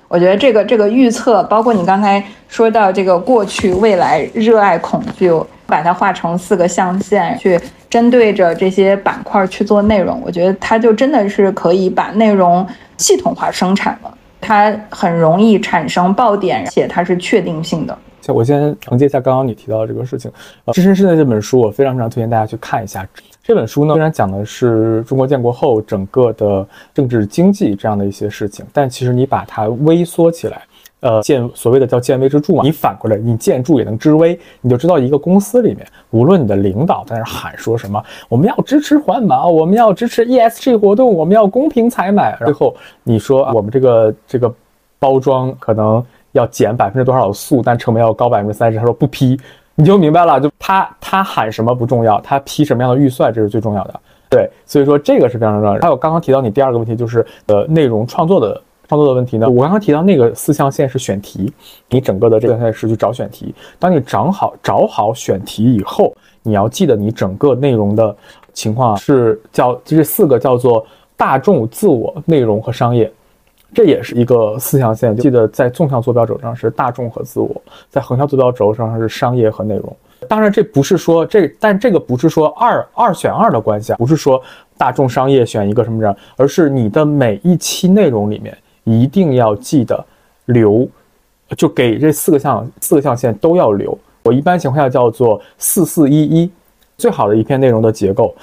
我觉得这个这个预测，包括你刚才说到这个过去、未来、热爱、恐惧，把它画成四个象限，去针对着这些板块去做内容，我觉得它就真的是可以把内容系统化生产了，它很容易产生爆点，而且它是确定性的。我先承接一下刚刚你提到的这个事情，《呃置身事内》这本书，我非常非常推荐大家去看一下。这本书呢，虽然讲的是中国建国后整个的政治经济这样的一些事情，但其实你把它微缩起来，呃，见所谓的叫见微知著嘛，你反过来，你见著也能知微，你就知道一个公司里面，无论你的领导在那喊说什么，我们要支持环保，我们要支持 ESG 活动，我们要公平采买，最后你说我们这个这个包装可能要减百分之多少的素，但成本要高百分之三十，他说不批。你就明白了，就他他喊什么不重要，他批什么样的预算这是最重要的。对，所以说这个是非常重要的。还有刚刚提到你第二个问题，就是呃内容创作的创作的问题呢。我刚刚提到那个四象限是选题，你整个的这个赛是去找选题。当你找好找好选题以后，你要记得你整个内容的情况是叫这四个叫做大众、自我、内容和商业。这也是一个四象限，记得在纵向坐标轴上是大众和自我，在横向坐标轴上是商业和内容。当然，这不是说这，但这个不是说二二选二的关系啊，不是说大众商业选一个什么人，而是你的每一期内容里面一定要记得留，就给这四个象四个象限都要留。我一般情况下叫做四四一一，最好的一篇内容的结构，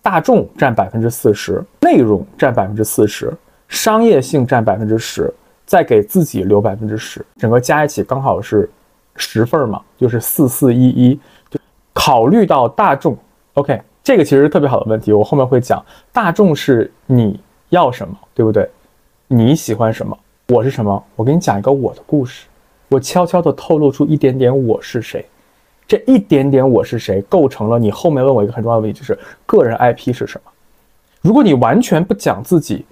大众占百分之四十，内容占百分之四十，商业性占百分之十，再给自己留百分之十，整个加一起刚好是十份嘛，就是四四一一。就考虑到大众，OK，这个其实特别好的问题，我后面会讲。大众是你要什么，对不对？你喜欢什么？我是什么？我给你讲一个我的故事。我悄悄地透露出一点点我是谁，这一点点我是谁构成了你后面问我一个很重要的问题，就是个人 IP 是什么？如果你完全不讲自己，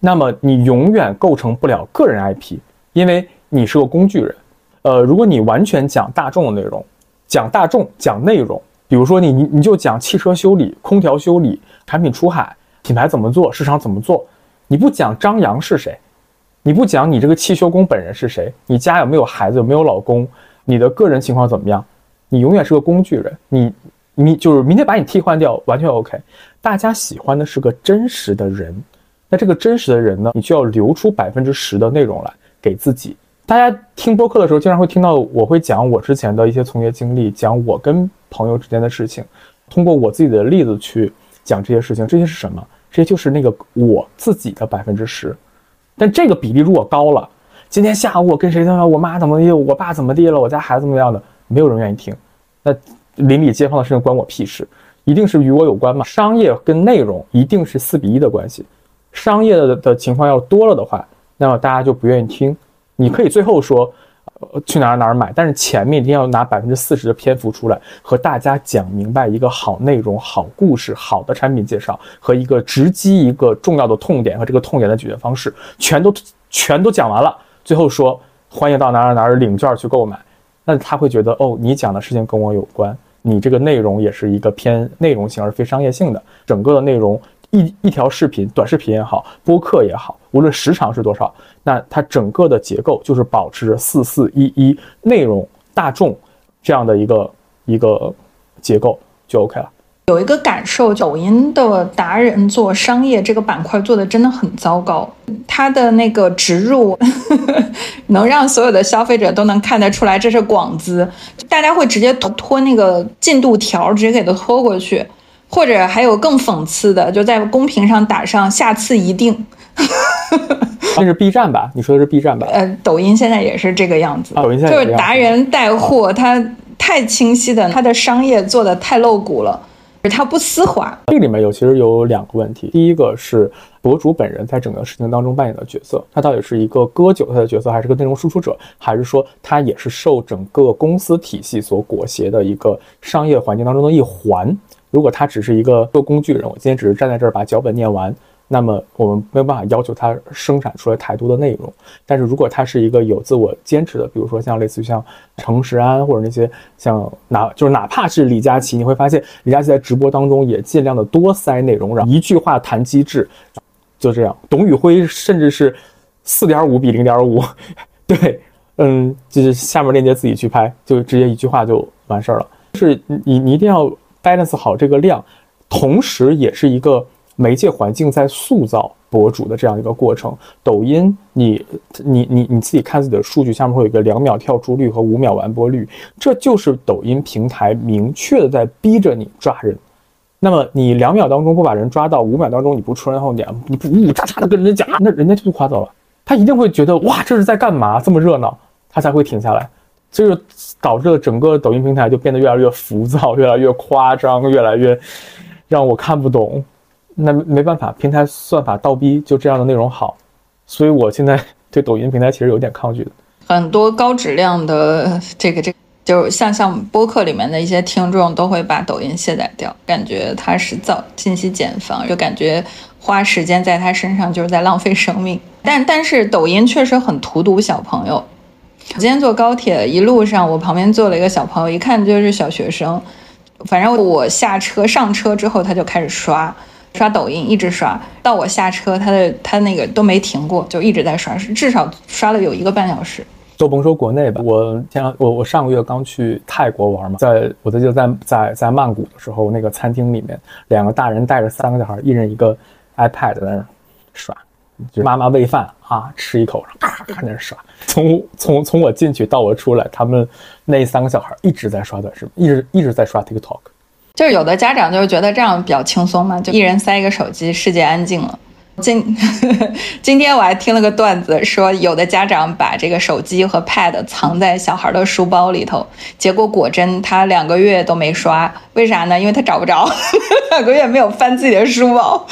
那么你永远构成不了个人 IP，因为你是个工具人。呃，如果你完全讲大众的内容，讲大众讲内容，比如说你你你就讲汽车修理、空调修理、产品出海、品牌怎么做、市场怎么做，你不讲张扬是谁？你不讲你这个汽修工本人是谁，你家有没有孩子，有没有老公，你的个人情况怎么样，你永远是个工具人。你，你就是明天把你替换掉，完全 OK。大家喜欢的是个真实的人，那这个真实的人呢，你就要留出百分之十的内容来给自己。大家听播客的时候，经常会听到我会讲我之前的一些从业经历，讲我跟朋友之间的事情，通过我自己的例子去讲这些事情。这些是什么？这些就是那个我自己的百分之十。但这个比例如果高了，今天下午我跟谁说我妈怎么地，我爸怎么地了，我家孩子怎么样的，没有人愿意听。那邻里街坊的事情关我屁事，一定是与我有关嘛？商业跟内容一定是四比一的关系，商业的的情况要多了的话，那么大家就不愿意听。你可以最后说。呃，去哪儿哪儿买？但是前面一定要拿百分之四十的篇幅出来，和大家讲明白一个好内容、好故事、好的产品介绍和一个直击一个重要的痛点和这个痛点的解决方式，全都全都讲完了。最后说欢迎到哪儿哪儿领券去购买，那他会觉得哦，你讲的事情跟我有关，你这个内容也是一个偏内容性而非商业性的，整个的内容。一一条视频，短视频也好，播客也好，无论时长是多少，那它整个的结构就是保持着四四一一内容大众这样的一个一个结构就 OK 了。有一个感受，抖音的达人做商业这个板块做的真的很糟糕，它的那个植入 能让所有的消费者都能看得出来这是广子，大家会直接拖拖那个进度条，直接给它拖过去。或者还有更讽刺的，就在公屏上打上“下次一定 ”。那是 B 站吧？你说的是 B 站吧？呃，抖音现在也是这个样子。抖音现在就是达人带货，它太清晰的，它的商业做的太露骨了，它不丝滑。这里面有其实有两个问题，第一个是博主本人在整个事情当中扮演的角色，他到底是一个割韭菜的角色，还是个内容输出者，还是说他也是受整个公司体系所裹挟的一个商业环境当中的一环？如果他只是一个做工具人，我今天只是站在这儿把脚本念完，那么我们没有办法要求他生产出来太多的内容。但是如果他是一个有自我坚持的，比如说像类似于像程时安或者那些像哪就是哪怕是李佳琦，你会发现李佳琦在直播当中也尽量的多塞内容，然后一句话谈机制，就这样。董宇辉甚至是四点五比零点五，对，嗯，就是下面链接自己去拍，就直接一句话就完事儿了。是你你一定要。Balance 好这个量，同时也是一个媒介环境在塑造博主的这样一个过程。抖音，你你你你自己看自己的数据，下面会有一个两秒跳出率和五秒完播率，这就是抖音平台明确的在逼着你抓人。那么你两秒当中不把人抓到，五秒当中你不出人后点，你不呜呜喳喳的跟人家讲，那人家就划走了。他一定会觉得哇，这是在干嘛？这么热闹，他才会停下来。就是导致了整个抖音平台就变得越来越浮躁，越来越夸张，越来越让我看不懂。那没办法，平台算法倒逼就这样的内容好，所以我现在对抖音平台其实有点抗拒的。很多高质量的这个这，就像像播客里面的一些听众都会把抖音卸载掉，感觉它是造信息茧房，就感觉花时间在它身上就是在浪费生命。但但是抖音确实很荼毒小朋友。我今天坐高铁，一路上我旁边坐了一个小朋友，一看就是小学生。反正我下车上车之后，他就开始刷刷抖音，一直刷到我下车，他的他那个都没停过，就一直在刷，至少刷了有一个半小时。都甭说国内吧，我前我我上个月刚去泰国玩嘛，在我记得在在在曼谷的时候，那个餐厅里面，两个大人带着三个小孩，一人一个 iPad 在那刷，就妈妈喂饭啊，吃一口，咔咔在那刷。从从从我进去到我出来，他们那三个小孩一直在刷短视频，一直一直在刷 TikTok。就是有的家长就是觉得这样比较轻松嘛，就一人塞一个手机，世界安静了。今 今天我还听了个段子，说有的家长把这个手机和 Pad 藏在小孩的书包里头，结果果真他两个月都没刷，为啥呢？因为他找不着，两个月没有翻自己的书包。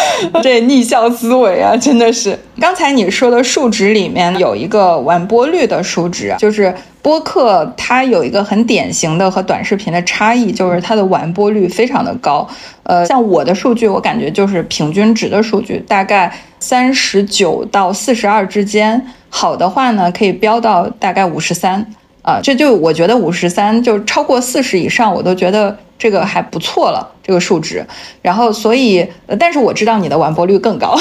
这逆向思维啊，真的是。刚才你说的数值里面有一个完播率的数值，就是播客它有一个很典型的和短视频的差异，就是它的完播率非常的高。呃，像我的数据，我感觉就是平均值的数据，大概三十九到四十二之间，好的话呢，可以飙到大概五十三。啊，这就我觉得五十三就超过四十以上，我都觉得这个还不错了，这个数值。然后，所以，但是我知道你的完播率更高，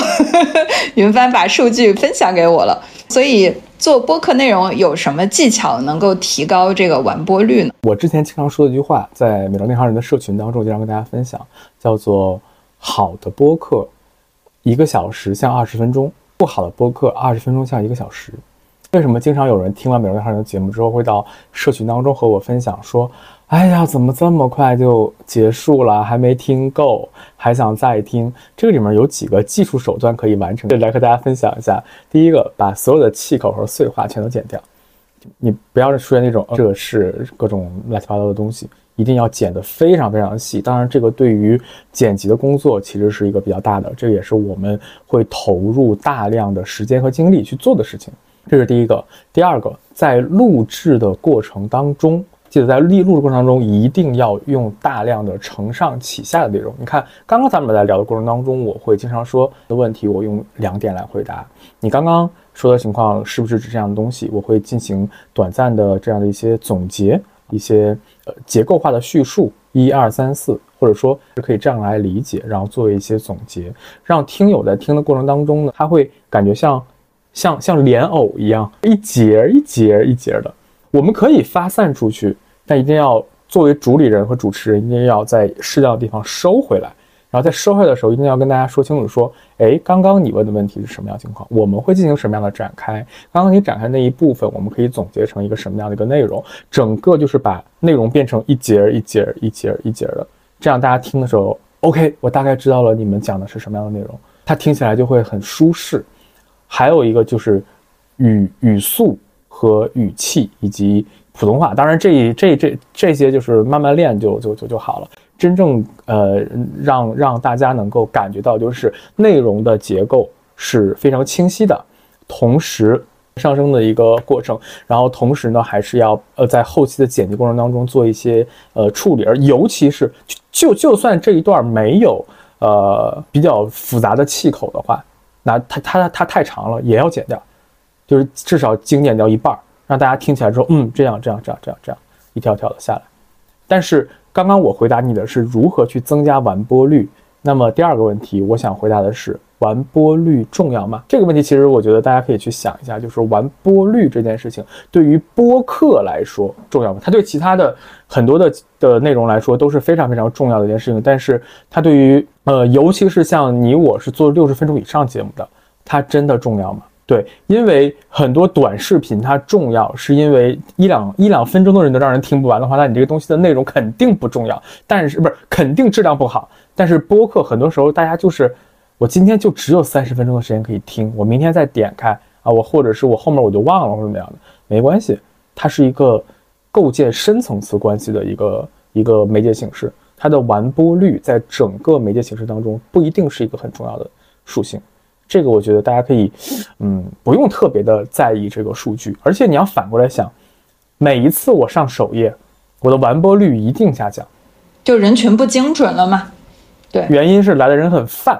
云帆把数据分享给我了。所以，做播客内容有什么技巧能够提高这个完播率呢？我之前经常说的一句话，在美妆内行人的社群当中经常跟大家分享，叫做“好的播客一个小时像二十分钟，不好的播客二十分钟像一个小时”。为什么经常有人听完《美容内行人》的节目之后，会到社群当中和我分享说：“哎呀，怎么这么快就结束了？还没听够，还想再听？”这个里面有几个技术手段可以完成，来和大家分享一下。第一个，把所有的气口和碎话全都剪掉，你不要出现那种这是各种乱七八糟的东西，一定要剪得非常非常细。当然，这个对于剪辑的工作其实是一个比较大的，这也是我们会投入大量的时间和精力去做的事情。这是第一个，第二个，在录制的过程当中，记得在录录的过程当中一定要用大量的承上启下的内容。你看，刚刚咱们在聊的过程当中，我会经常说的问题，我用两点来回答。你刚刚说的情况是不是指这样的东西？我会进行短暂的这样的一些总结，一些呃结构化的叙述，一二三四，或者说是可以这样来理解，然后做一些总结，让听友在听的过程当中呢，他会感觉像。像像莲藕一样，一节一节一节的，我们可以发散出去，但一定要作为主理人和主持人，一定要在适当的地方收回来。然后在收回来的时候，一定要跟大家说清楚，说，哎，刚刚你问的问题是什么样情况？我们会进行什么样的展开？刚刚你展开那一部分，我们可以总结成一个什么样的一个内容？整个就是把内容变成一节一节一节一节的，这样大家听的时候，OK，我大概知道了你们讲的是什么样的内容，它听起来就会很舒适。还有一个就是语语速和语气以及普通话，当然这这这这些就是慢慢练就就就就好了。真正呃让让大家能够感觉到就是内容的结构是非常清晰的，同时上升的一个过程，然后同时呢还是要呃在后期的剪辑过程当中做一些呃处理，而尤其是就就算这一段没有呃比较复杂的气口的话。那它它它太长了，也要剪掉，就是至少精简掉一半，让大家听起来之后，嗯，这样这样这样这样这样一条条的下来。但是刚刚我回答你的是如何去增加完播率，那么第二个问题，我想回答的是完播率重要吗？这个问题其实我觉得大家可以去想一下，就是完播率这件事情对于播客来说重要吗？它对其他的很多的的内容来说都是非常非常重要的一件事情，但是它对于呃，尤其是像你我是做六十分钟以上节目的，它真的重要吗？对，因为很多短视频它重要，是因为一两一两分钟的人都让人听不完的话，那你这个东西的内容肯定不重要，但是不是肯定质量不好。但是播客很多时候大家就是，我今天就只有三十分钟的时间可以听，我明天再点开啊，我或者是我后面我就忘了或者怎么样的，没关系，它是一个构建深层次关系的一个一个媒介形式。它的完播率在整个媒介形式当中不一定是一个很重要的属性，这个我觉得大家可以，嗯，不用特别的在意这个数据，而且你要反过来想，每一次我上首页，我的完播率一定下降，就人群不精准了嘛？对，原因是来的人很泛，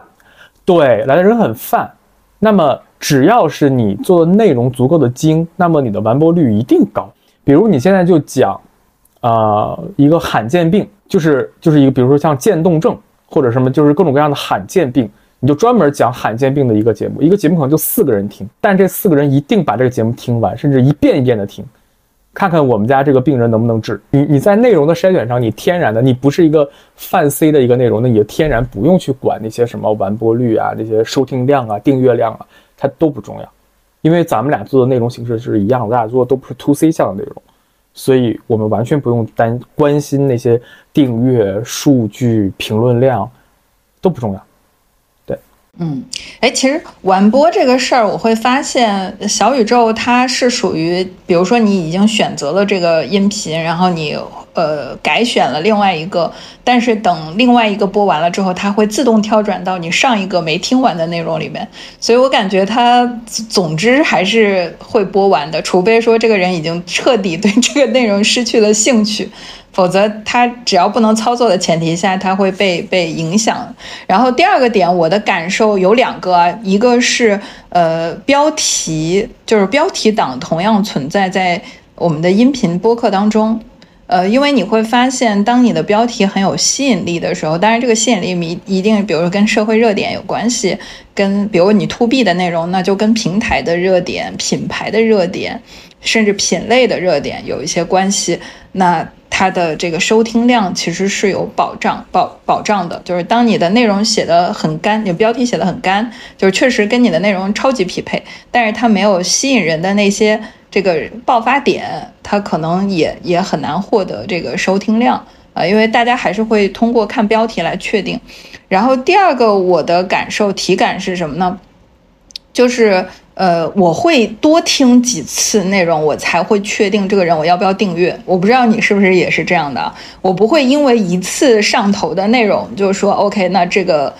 对，来的人很泛，那么只要是你做的内容足够的精，那么你的完播率一定高。比如你现在就讲，啊，一个罕见病。就是就是一个，比如说像渐冻症或者什么，就是各种各样的罕见病，你就专门讲罕见病的一个节目，一个节目可能就四个人听，但这四个人一定把这个节目听完，甚至一遍一遍的听，看看我们家这个病人能不能治。你你在内容的筛选上，你天然的，你不是一个泛 C 的一个内容，那你就天然不用去管那些什么完播率啊、那些收听量啊、订阅量啊，它都不重要，因为咱们俩做的内容形式是一样的，咱俩做的都不是 To C 向的内容，所以我们完全不用担关心那些订阅数据、评论量都不重要。嗯，哎，其实完播这个事儿，我会发现小宇宙它是属于，比如说你已经选择了这个音频，然后你呃改选了另外一个，但是等另外一个播完了之后，它会自动跳转到你上一个没听完的内容里面，所以我感觉它总之还是会播完的，除非说这个人已经彻底对这个内容失去了兴趣。否则，它只要不能操作的前提下，它会被被影响。然后第二个点，我的感受有两个，一个是呃标题，就是标题党同样存在在我们的音频播客当中。呃，因为你会发现，当你的标题很有吸引力的时候，当然这个吸引力一一定，比如说跟社会热点有关系，跟比如你 to B 的内容，那就跟平台的热点、品牌的热点，甚至品类的热点有一些关系。那它的这个收听量其实是有保障保保障的，就是当你的内容写的很干，你标题写的很干，就是确实跟你的内容超级匹配，但是它没有吸引人的那些这个爆发点，它可能也也很难获得这个收听量啊，因为大家还是会通过看标题来确定。然后第二个我的感受体感是什么呢？就是。呃，我会多听几次内容，我才会确定这个人我要不要订阅。我不知道你是不是也是这样的。我不会因为一次上头的内容，就说 OK，那这个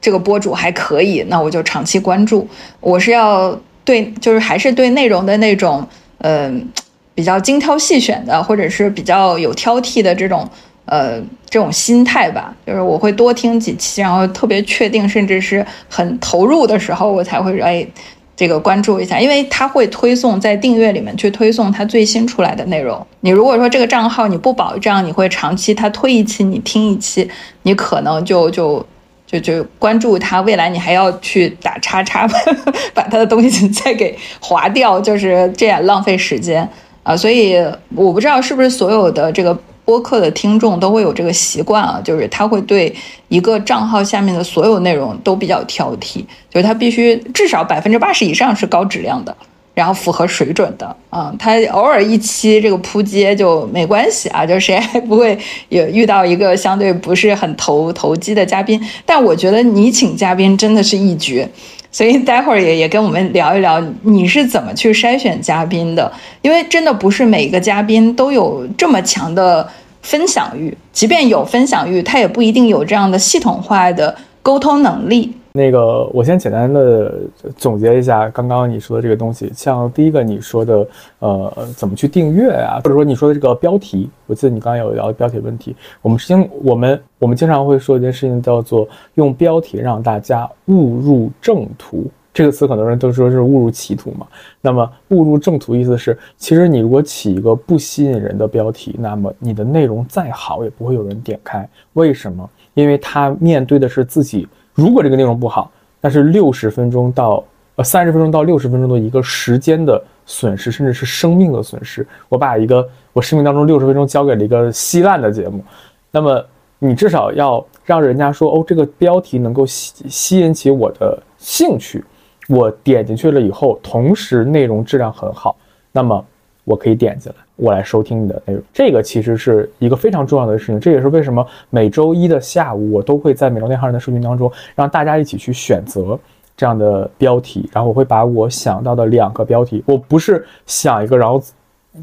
这个博主还可以，那我就长期关注。我是要对，就是还是对内容的那种，嗯，比较精挑细选的，或者是比较有挑剔的这种，呃，这种心态吧。就是我会多听几期，然后特别确定，甚至是很投入的时候，我才会哎。这个关注一下，因为它会推送在订阅里面去推送它最新出来的内容。你如果说这个账号你不保障你会长期它推一期你听一期，你可能就就就就关注它，未来你还要去打叉叉，把它的东西再给划掉，就是这样浪费时间啊。所以我不知道是不是所有的这个。播客的听众都会有这个习惯啊，就是他会对一个账号下面的所有内容都比较挑剔，就是他必须至少百分之八十以上是高质量的，然后符合水准的啊。他偶尔一期这个扑街就没关系啊，就谁还不会有遇到一个相对不是很投投机的嘉宾？但我觉得你请嘉宾真的是一绝。所以待会儿也也跟我们聊一聊，你是怎么去筛选嘉宾的？因为真的不是每个嘉宾都有这么强的分享欲，即便有分享欲，他也不一定有这样的系统化的沟通能力。那个，我先简单的总结一下刚刚你说的这个东西。像第一个你说的，呃，怎么去订阅啊，或者说你说的这个标题，我记得你刚刚有聊标题问题。我们经我们我们经常会说一件事情，叫做用标题让大家误入正途。这个词很多人都说是误入歧途嘛。那么误入正途意思是，其实你如果起一个不吸引人的标题，那么你的内容再好也不会有人点开。为什么？因为他面对的是自己。如果这个内容不好，那是六十分钟到呃三十分钟到六十分钟的一个时间的损失，甚至是生命的损失。我把一个我生命当中六十分钟交给了一个稀烂的节目，那么你至少要让人家说哦，这个标题能够吸吸引起我的兴趣，我点进去了以后，同时内容质量很好，那么。我可以点进来，我来收听你的内容。这个其实是一个非常重要的事情，这也是为什么每周一的下午，我都会在美容内行人的社群当中，让大家一起去选择这样的标题。然后我会把我想到的两个标题，我不是想一个，然后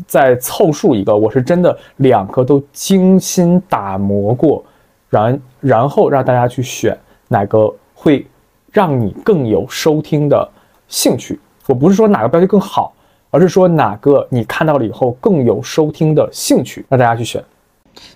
再凑数一个，我是真的两个都精心打磨过，然然后让大家去选哪个会让你更有收听的兴趣。我不是说哪个标题更好。而是说哪个你看到了以后更有收听的兴趣，让大家去选。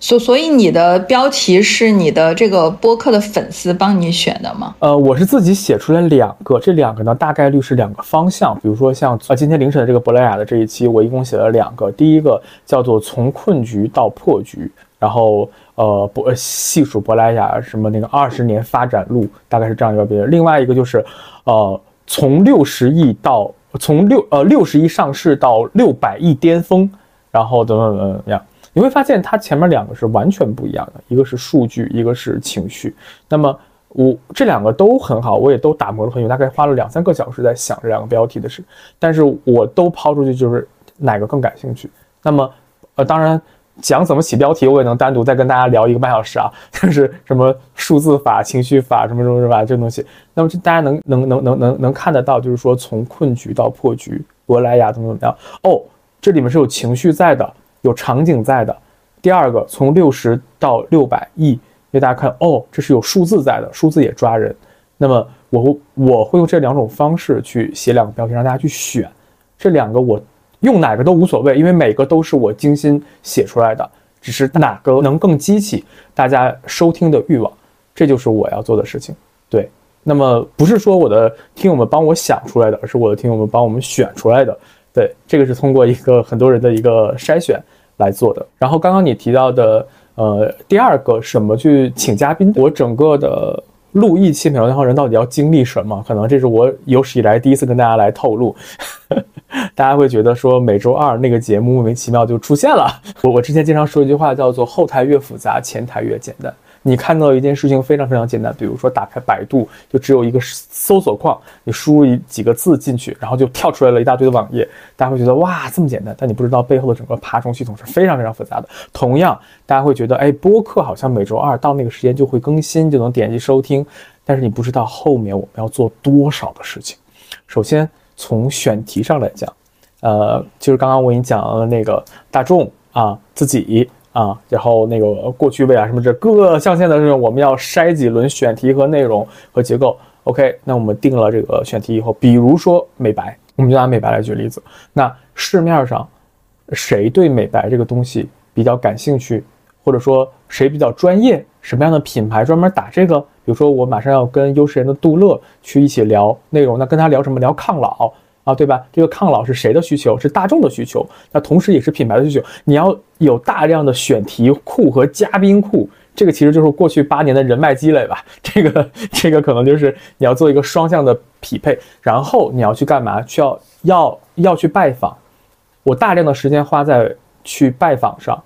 所所以你的标题是你的这个播客的粉丝帮你选的吗？呃，我是自己写出来两个，这两个呢大概率是两个方向。比如说像呃今天凌晨的这个珀莱雅的这一期，我一共写了两个，第一个叫做从困局到破局。然后呃博细数珀莱雅什么那个二十年发展路，大概是这样一个标题。另外一个就是呃从六十亿到从六呃六十亿上市到六百亿巅峰，然后怎么怎么样，你会发现它前面两个是完全不一样的，一个是数据，一个是情绪。那么我这两个都很好，我也都打磨了很久，大概花了两三个小时在想这两个标题的事，但是我都抛出去，就是哪个更感兴趣。那么呃当然。讲怎么起标题，我也能单独再跟大家聊一个半小时啊，就是什么数字法、情绪法什么什么什么这东西。那么大家能能能能能能看得到，就是说从困局到破局，珀莱雅怎么怎么样？哦，这里面是有情绪在的，有场景在的。第二个，从六十到六百亿，因为大家看，哦，这是有数字在的，数字也抓人。那么我我会用这两种方式去写两个标题，让大家去选这两个我。用哪个都无所谓，因为每个都是我精心写出来的，只是哪个能更激起大家收听的欲望，这就是我要做的事情。对，那么不是说我的听友们帮我想出来的，而是我的听友们帮我们选出来的。对，这个是通过一个很多人的一个筛选来做的。然后刚刚你提到的，呃，第二个什么去请嘉宾，我整个的录一期《美容达人》到底要经历什么？可能这是我有史以来第一次跟大家来透露。大家会觉得说每周二那个节目莫名其妙就出现了。我我之前经常说一句话，叫做后台越复杂，前台越简单。你看到一件事情非常非常简单，比如说打开百度，就只有一个搜索框，你输入一几个字进去，然后就跳出来了一大堆的网页。大家会觉得哇这么简单，但你不知道背后的整个爬虫系统是非常非常复杂的。同样，大家会觉得哎播客好像每周二到那个时间就会更新，就能点击收听，但是你不知道后面我们要做多少的事情。首先。从选题上来讲，呃，就是刚刚我给你讲了那个大众啊，自己啊，然后那个过去未来什么这各个象限的这种，我们要筛几轮选题和内容和结构。OK，那我们定了这个选题以后，比如说美白，我们就拿美白来举例子。那市面上谁对美白这个东西比较感兴趣，或者说谁比较专业，什么样的品牌专门打这个？比如说，我马上要跟优时颜的杜乐去一起聊内容，那跟他聊什么？聊抗老啊，对吧？这个抗老是谁的需求？是大众的需求，那同时也是品牌的需求。你要有大量的选题库和嘉宾库，这个其实就是过去八年的人脉积累吧。这个这个可能就是你要做一个双向的匹配，然后你要去干嘛？需要要要去拜访，我大量的时间花在去拜访上。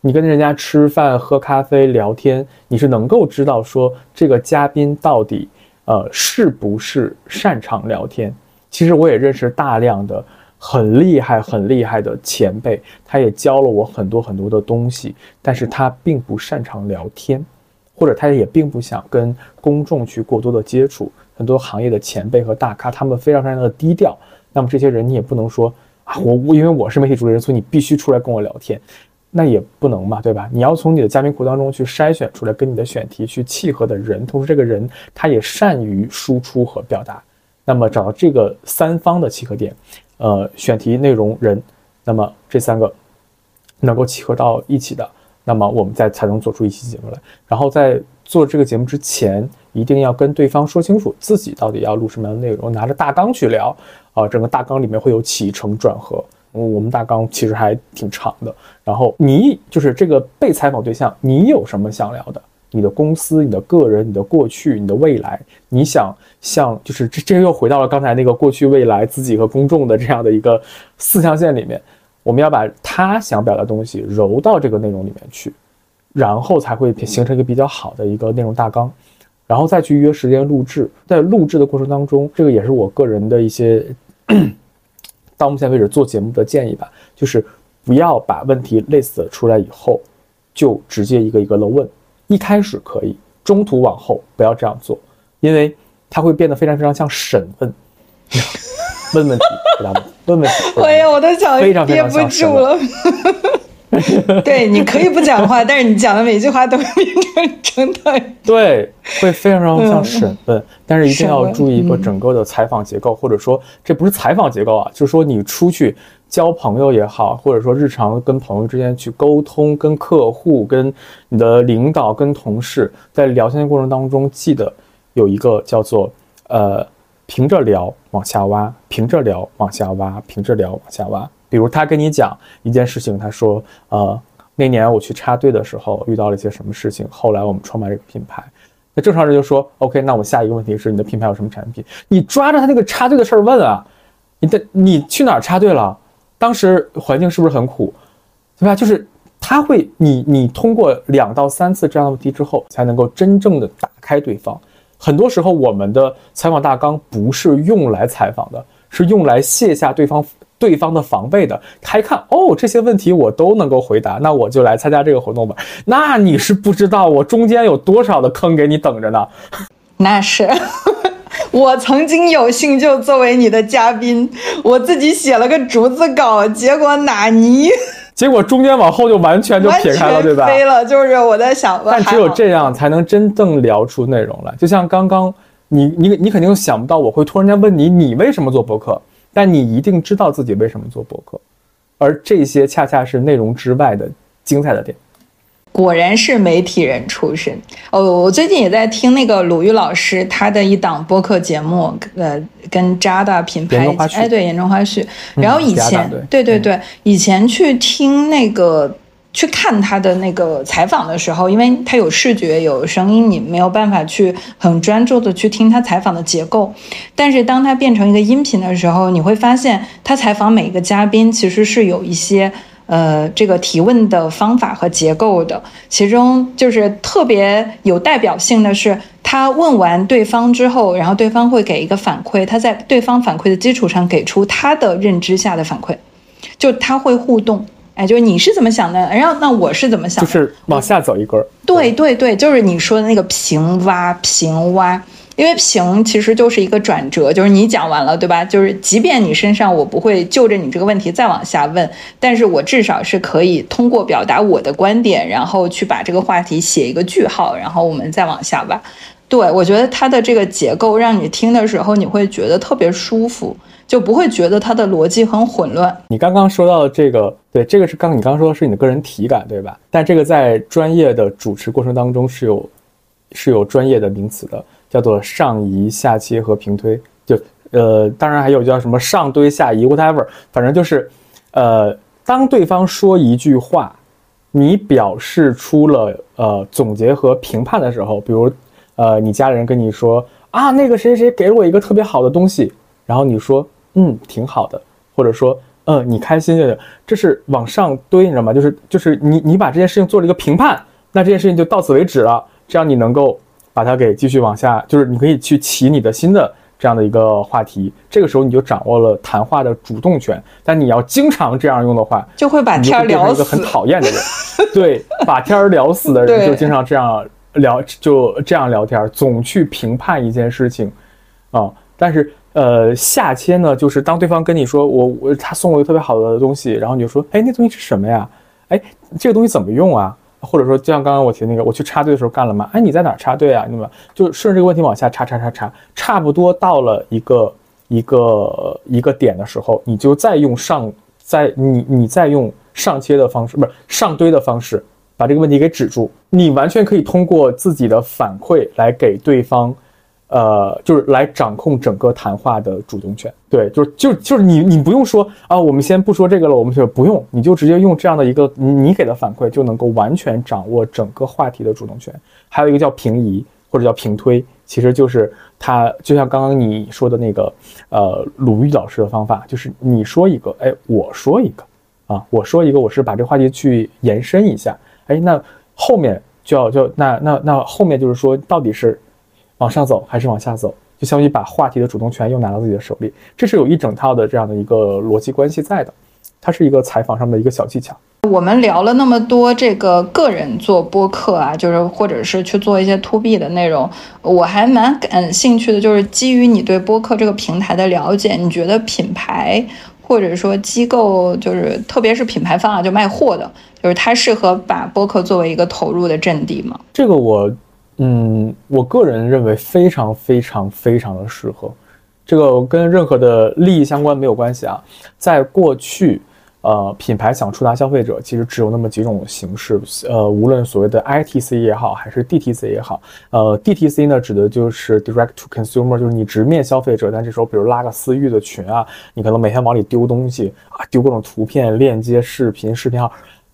你跟人家吃饭、喝咖啡、聊天，你是能够知道说这个嘉宾到底，呃，是不是擅长聊天。其实我也认识大量的很厉害、很厉害的前辈，他也教了我很多很多的东西，但是他并不擅长聊天，或者他也并不想跟公众去过多的接触。很多行业的前辈和大咖，他们非常非常的低调。那么这些人你也不能说啊，我我因为我是媒体主持人，所以你必须出来跟我聊天。那也不能嘛，对吧？你要从你的嘉宾库当中去筛选出来跟你的选题去契合的人，同时这个人他也善于输出和表达，那么找到这个三方的契合点，呃，选题、内容、人，那么这三个能够契合到一起的，那么我们再才能做出一期节目来。然后在做这个节目之前，一定要跟对方说清楚自己到底要录什么样的内容，拿着大纲去聊，啊，整个大纲里面会有起承转合。我们大纲其实还挺长的，然后你就是这个被采访对象，你有什么想聊的？你的公司、你的个人、你的过去、你的未来，你想像就是这这又回到了刚才那个过去、未来、自己和公众的这样的一个四象限里面，我们要把他想表达的东西揉到这个内容里面去，然后才会形成一个比较好的一个内容大纲，然后再去约时间录制。在录制的过程当中，这个也是我个人的一些。到目前为止做节目的建议吧，就是不要把问题 list 出来以后，就直接一个一个的问。一开始可以，中途往后不要这样做，因为它会变得非常非常像审问，问问题，知道吗？问问题。哎呀，我都讲憋不住了。对，你可以不讲话，但是你讲的每句话都会变成侦探。对，会非常非常像审问，但是一定要注意一个整个的采访结构，或者说这不是采访结构啊，就是说你出去交朋友也好，或者说日常跟朋友之间去沟通，跟客户、跟你的领导、跟同事在聊天的过程当中，记得有一个叫做呃，平着聊往下挖，平着聊往下挖，平着聊往下挖。比如他跟你讲一件事情，他说：“呃，那年我去插队的时候遇到了一些什么事情，后来我们创办这个品牌。那正常人就说，OK，那我下一个问题是你的品牌有什么产品？你抓着他那个插队的事儿问啊，你的你去哪儿插队了？当时环境是不是很苦，对吧？就是他会，你你通过两到三次这样的问题之后，才能够真正的打开对方。很多时候，我们的采访大纲不是用来采访的，是用来卸下对方。对方的防备的，他一看哦，这些问题我都能够回答，那我就来参加这个活动吧。那你是不知道我中间有多少的坑给你等着呢？那是，我曾经有幸就作为你的嘉宾，我自己写了个逐字稿，结果哪尼？结果中间往后就完全就撇开了，对吧？飞了，就是我在想，但只有这样才能真正聊出内容来。就像刚刚你你你肯定想不到我会突然间问你，你为什么做博客？但你一定知道自己为什么做博客，而这些恰恰是内容之外的精彩的点。果然是媒体人出身哦！我最近也在听那个鲁豫老师他的一档播客节目，呃，跟扎的品牌哎，对，严重花絮。然后以前对对对，以前去听那个。去看他的那个采访的时候，因为他有视觉有声音，你没有办法去很专注的去听他采访的结构。但是当他变成一个音频的时候，你会发现他采访每一个嘉宾其实是有一些呃这个提问的方法和结构的。其中就是特别有代表性的是，他问完对方之后，然后对方会给一个反馈，他在对方反馈的基础上给出他的认知下的反馈，就他会互动。哎，就是你是怎么想的？然后那我是怎么想？就是往下走一根儿。对对对，就是你说的那个平挖平挖，因为平其实就是一个转折，就是你讲完了，对吧？就是即便你身上我不会就着你这个问题再往下问，但是我至少是可以通过表达我的观点，然后去把这个话题写一个句号，然后我们再往下挖。对我觉得它的这个结构让你听的时候你会觉得特别舒服。就不会觉得它的逻辑很混乱。你刚刚说到的这个，对，这个是刚你刚刚说的是你的个人体感，对吧？但这个在专业的主持过程当中是有是有专业的名词的，叫做上移、下切和平推。就呃，当然还有叫什么上堆、下移，whatever，反正就是呃，当对方说一句话，你表示出了呃总结和评判的时候，比如呃，你家里人跟你说啊，那个谁谁谁给了我一个特别好的东西，然后你说。嗯，挺好的，或者说，嗯，你开心就行，这是往上堆，你知道吗？就是就是你你把这件事情做了一个评判，那这件事情就到此为止了，这样你能够把它给继续往下，就是你可以去起你的新的这样的一个话题，这个时候你就掌握了谈话的主动权。但你要经常这样用的话，就会把天聊死。一个很讨厌的人，对，把天聊死的人 就经常这样聊，就这样聊天，总去评判一件事情，啊，但是。呃，下切呢，就是当对方跟你说我我他送我一个特别好的东西，然后你就说，哎，那东西是什么呀？哎，这个东西怎么用啊？或者说，就像刚刚我提的那个，我去插队的时候干了吗？哎，你在哪插队啊？那么就顺着这个问题往下插插插插，差不多到了一个一个一个点的时候，你就再用上在你你再用上切的方式，不是上堆的方式，把这个问题给止住。你完全可以通过自己的反馈来给对方。呃，就是来掌控整个谈话的主动权。对，就是就就是你你不用说啊，我们先不说这个了，我们就不用，你就直接用这样的一个你给的反馈，就能够完全掌握整个话题的主动权。还有一个叫平移或者叫平推，其实就是它就像刚刚你说的那个呃鲁豫老师的方法，就是你说一个，哎，我说一个，啊，我说一个，我是把这话题去延伸一下，哎，那后面就要就那那那后面就是说到底是。往上走还是往下走，就相当于把话题的主动权又拿到自己的手里，这是有一整套的这样的一个逻辑关系在的，它是一个采访上的一个小技巧。我们聊了那么多这个个人做播客啊，就是或者是去做一些 to B 的内容，我还蛮感兴趣的，就是基于你对播客这个平台的了解，你觉得品牌或者说机构，就是特别是品牌方啊，就卖货的，就是它适合把播客作为一个投入的阵地吗？这个我。嗯，我个人认为非常非常非常的适合，这个跟任何的利益相关没有关系啊。在过去，呃，品牌想触达消费者，其实只有那么几种形式，呃，无论所谓的 ITC 也好，还是 DTC 也好，呃，DTC 呢指的就是 Direct to Consumer，就是你直面消费者，但这时候比如拉个私域的群啊，你可能每天往里丢东西啊，丢各种图片、链接、视频、视频号，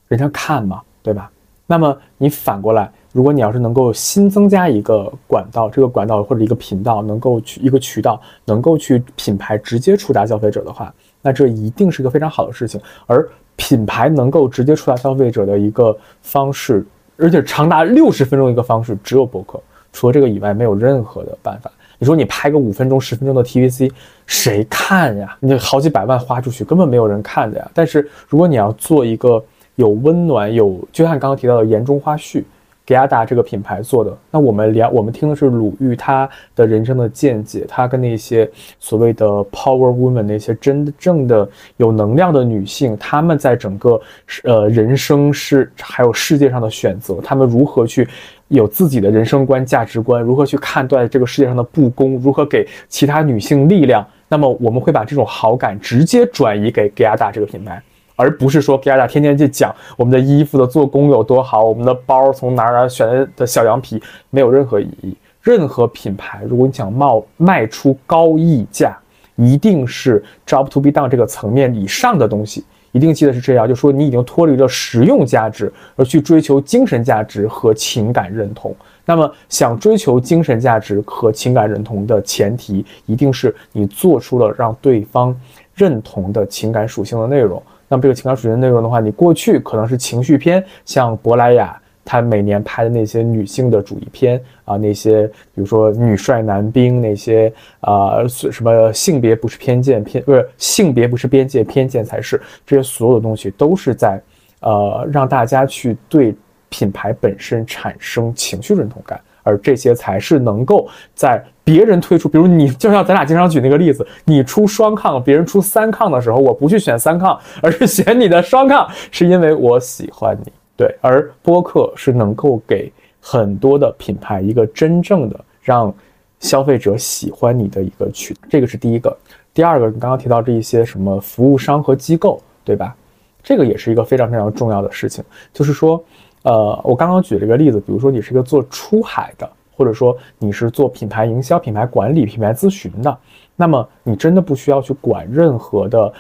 人家看嘛？对吧？那么你反过来，如果你要是能够新增加一个管道，这个管道或者一个频道能够去一个渠道，能够去品牌直接触达消费者的话，那这一定是一个非常好的事情。而品牌能够直接触达消费者的一个方式，而且长达六十分钟一个方式，只有博客。除了这个以外，没有任何的办法。你说你拍个五分钟、十分钟的 TVC，谁看呀？你好几百万花出去，根本没有人看的呀。但是如果你要做一个，有温暖，有就像刚刚提到的言中花絮，给亚达这个品牌做的。那我们聊，我们听的是鲁豫她的人生的见解，她跟那些所谓的 power woman 那些真正的有能量的女性，她们在整个呃人生是还有世界上的选择，她们如何去有自己的人生观、价值观，如何去看待这个世界上的不公，如何给其他女性力量。那么我们会把这种好感直接转移给给亚达这个品牌。而不是说 g 亚达天天去讲我们的衣服的做工有多好，我们的包从哪儿哪儿选的小羊皮，没有任何意义。任何品牌，如果你想冒卖出高溢价，一定是 job to be done 这个层面以上的东西。一定记得是这样，就说你已经脱离了实用价值，而去追求精神价值和情感认同。那么，想追求精神价值和情感认同的前提，一定是你做出了让对方认同的情感属性的内容。那么这个情感属性内容的话，你过去可能是情绪片，像珀莱雅他每年拍的那些女性的主义片啊，那些比如说女帅男兵，那些啊什么性别不是偏见偏不是性别不是边界偏见才是，这些所有的东西都是在呃让大家去对品牌本身产生情绪认同感。而这些才是能够在别人推出，比如你就像咱俩经常举那个例子，你出双抗，别人出三抗的时候，我不去选三抗，而是选你的双抗，是因为我喜欢你。对，而播客是能够给很多的品牌一个真正的让消费者喜欢你的一个渠，这个是第一个。第二个，你刚刚提到这一些什么服务商和机构，对吧？这个也是一个非常非常重要的事情，就是说。呃，我刚刚举了一个例子，比如说你是一个做出海的，或者说你是做品牌营销、品牌管理、品牌咨询的，那么你真的不需要去管任何的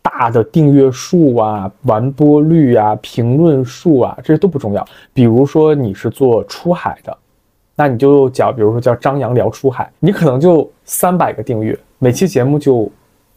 大的订阅数啊、完播率啊、评论数啊，这些都不重要。比如说你是做出海的，那你就叫，比如说叫张扬聊出海，你可能就三百个订阅，每期节目就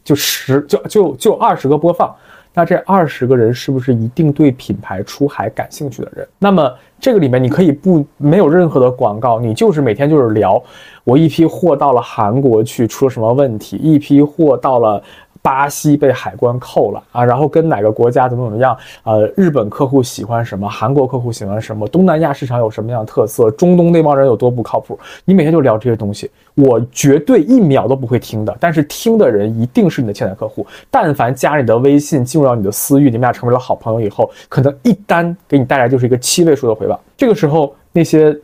就十就就就二十个播放。那这二十个人是不是一定对品牌出海感兴趣的人？那么这个里面你可以不没有任何的广告，你就是每天就是聊，我一批货到了韩国去出了什么问题，一批货到了。巴西被海关扣了啊，然后跟哪个国家怎么怎么样？呃，日本客户喜欢什么？韩国客户喜欢什么？东南亚市场有什么样的特色？中东那帮人有多不靠谱？你每天就聊这些东西，我绝对一秒都不会听的。但是听的人一定是你的潜在客户。但凡加你的微信，进入到你的私域，你们俩成为了好朋友以后，可能一单给你带来就是一个七位数的回报。这个时候，那些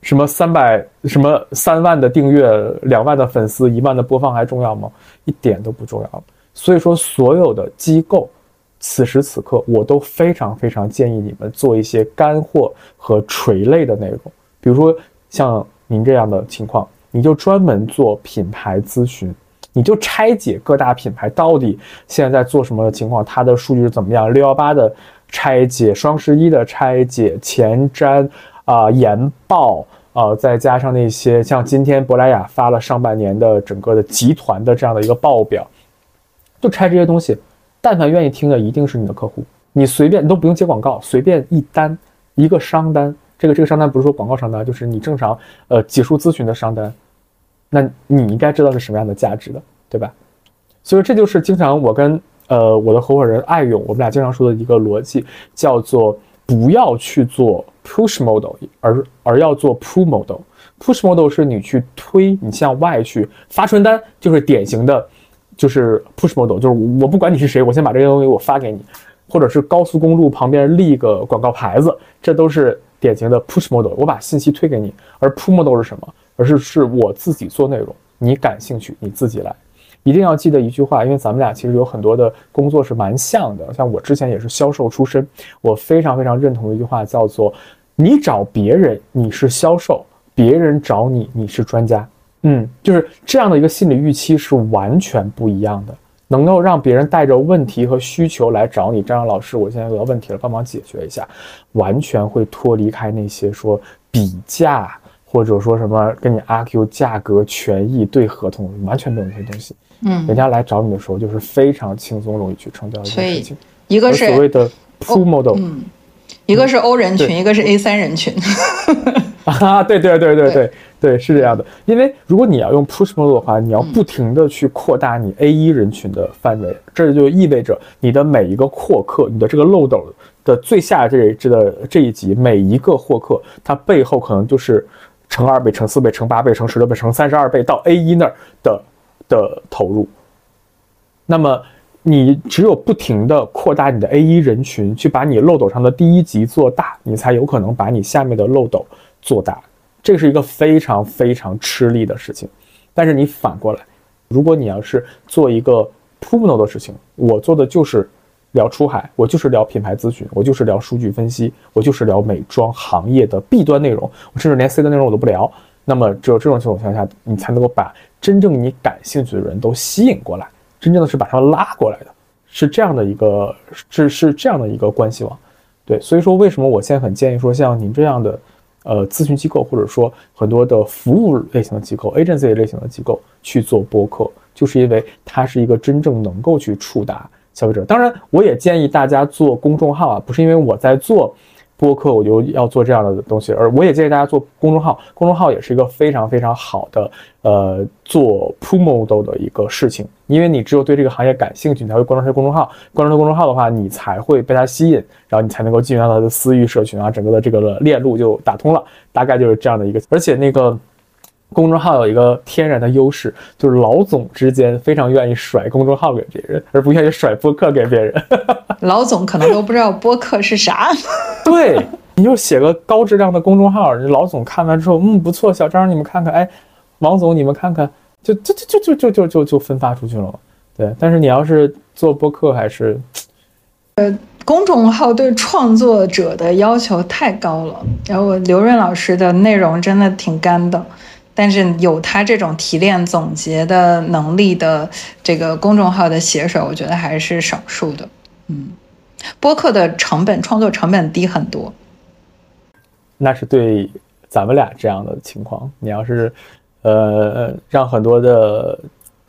什么三百、什么三万的订阅、两万的粉丝、一万的播放还重要吗？一点都不重要了。所以说，所有的机构，此时此刻，我都非常非常建议你们做一些干货和垂类的内容。比如说像您这样的情况，你就专门做品牌咨询，你就拆解各大品牌到底现在在做什么的情况，它的数据是怎么样。六幺八的拆解，双十一的拆解，前瞻啊研报啊，再加上那些像今天珀莱雅发了上半年的整个的集团的这样的一个报表。就拆这些东西，但凡愿意听的，一定是你的客户。你随便，你都不用接广告，随便一单，一个商单，这个这个商单不是说广告商单，就是你正常呃结束咨询的商单，那你应该知道是什么样的价值的，对吧？所以这就是经常我跟呃我的合伙人艾勇，我们俩经常说的一个逻辑，叫做不要去做 push model，而而要做 pull model。push model 是你去推，你向外去发传单，就是典型的。就是 push model，就是我不管你是谁，我先把这些东西我发给你，或者是高速公路旁边立个广告牌子，这都是典型的 push model。我把信息推给你，而 pull model 是什么？而是是我自己做内容，你感兴趣你自己来。一定要记得一句话，因为咱们俩其实有很多的工作是蛮像的。像我之前也是销售出身，我非常非常认同的一句话叫做：你找别人你是销售，别人找你你是专家。嗯，就是这样的一个心理预期是完全不一样的。能够让别人带着问题和需求来找你，张扬老师，我现在遇到问题了，帮忙解决一下，完全会脱离开那些说比价或者说什么跟你 argue 价格、权益、对合同，完全没有那些东西。嗯，人家来找你的时候，就是非常轻松、容易去成交一件事情。一个是所谓的 pull model，嗯，一个是 O 人群，一个是 A 三人群。啊，对对对对对对，是这样的。因为如果你要用 push model 的话，你要不停的去扩大你 A 一人群的范围，这就意味着你的每一个获客，你的这个漏斗的最下这这的这一级每一个获客，它背后可能就是乘二倍、乘四倍、乘八倍、乘十六倍、乘三十二倍到 A 一那儿的的投入。那么你只有不停的扩大你的 A 一人群，去把你漏斗上的第一级做大，你才有可能把你下面的漏斗。做大，这是一个非常非常吃力的事情。但是你反过来，如果你要是做一个 PUMO 的事情，我做的就是聊出海，我就是聊品牌咨询，我就是聊数据分析，我就是聊美妆行业的 B 端内容，我甚至连 C 端内容我都不聊。那么只有这种情况下，你才能够把真正你感兴趣的人都吸引过来，真正的是把他拉过来的，是这样的一个，是是这样的一个关系网。对，所以说为什么我现在很建议说像您这样的。呃，咨询机构或者说很多的服务类型的机构，agency 类型的机构去做播客，就是因为它是一个真正能够去触达消费者。当然，我也建议大家做公众号啊，不是因为我在做。播客我就要做这样的东西，而我也建议大家做公众号，公众号也是一个非常非常好的呃做 promo 的一个事情，因为你只有对这个行业感兴趣，你才会关注他公众号，关注他公众号的话，你才会被他吸引，然后你才能够进入到他的私域社群啊，整个的这个链路就打通了，大概就是这样的一个，而且那个。公众号有一个天然的优势，就是老总之间非常愿意甩公众号给别人，而不愿意甩播客给别人。老总可能都不知道播客是啥。对，你就写个高质量的公众号，老总看完之后，嗯，不错，小张你们看看，哎，王总你们看看，就就就就就就就就分发出去了。对，但是你要是做播客，还是，呃，公众号对创作者的要求太高了。然后刘润老师的内容真的挺干的。但是有他这种提炼总结的能力的这个公众号的写手，我觉得还是少数的。嗯，播客的成本创作成本低很多。那是对咱们俩这样的情况。你要是呃让很多的，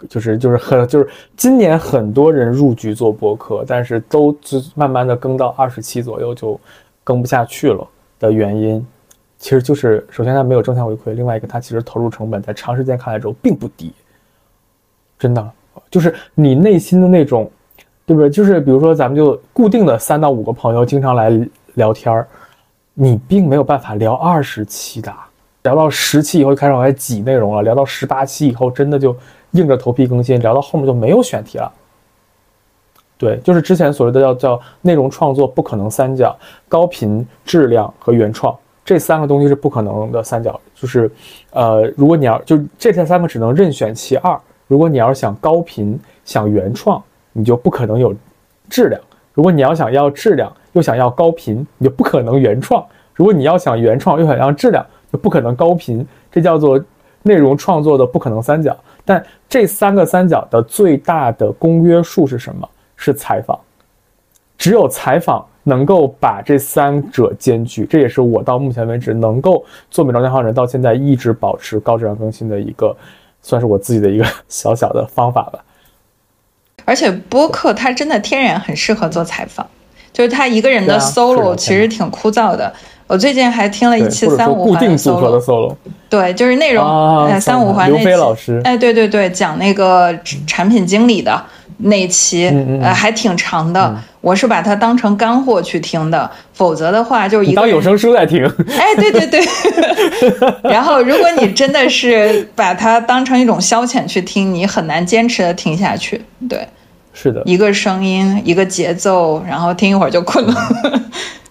就是就是很就是今年很多人入局做播客，但是都就慢慢的更到二十期左右就更不下去了的原因。其实就是，首先它没有正向回馈，另外一个它其实投入成本在长时间看来之后并不低，真的就是你内心的那种，对不对？就是比如说咱们就固定的三到五个朋友经常来聊天儿，你并没有办法聊二十期的，聊到十期以后就开始往外挤内容了，聊到十八期以后真的就硬着头皮更新，聊到后面就没有选题了。对，就是之前所谓的叫叫内容创作不可能三角：高频、质量和原创。这三个东西是不可能的三角，就是，呃，如果你要就这三个只能任选其二。如果你要想高频、想原创，你就不可能有质量；如果你要想要质量又想要高频，你就不可能原创；如果你要想原创又想要质量，就不可能高频。这叫做内容创作的不可能三角。但这三个三角的最大的公约数是什么？是采访。只有采访。能够把这三者兼具，这也是我到目前为止能够做美妆内行人到现在一直保持高质量更新的一个，算是我自己的一个 小小的方法吧。而且播客它真的天然很适合做采访，就是他一个人的 solo 其实挺枯燥的。我最近还听了一期三五环的 solo，对，就是内容三五环那期，哎，对对对，讲那个产品经理的。那期呃还挺长的，我是把它当成干货去听的，否则的话就是一个当有声书在听。哎，对对对。然后，如果你真的是把它当成一种消遣去听，你很难坚持的听下去。对，是的，一个声音，一个节奏，然后听一会儿就困了。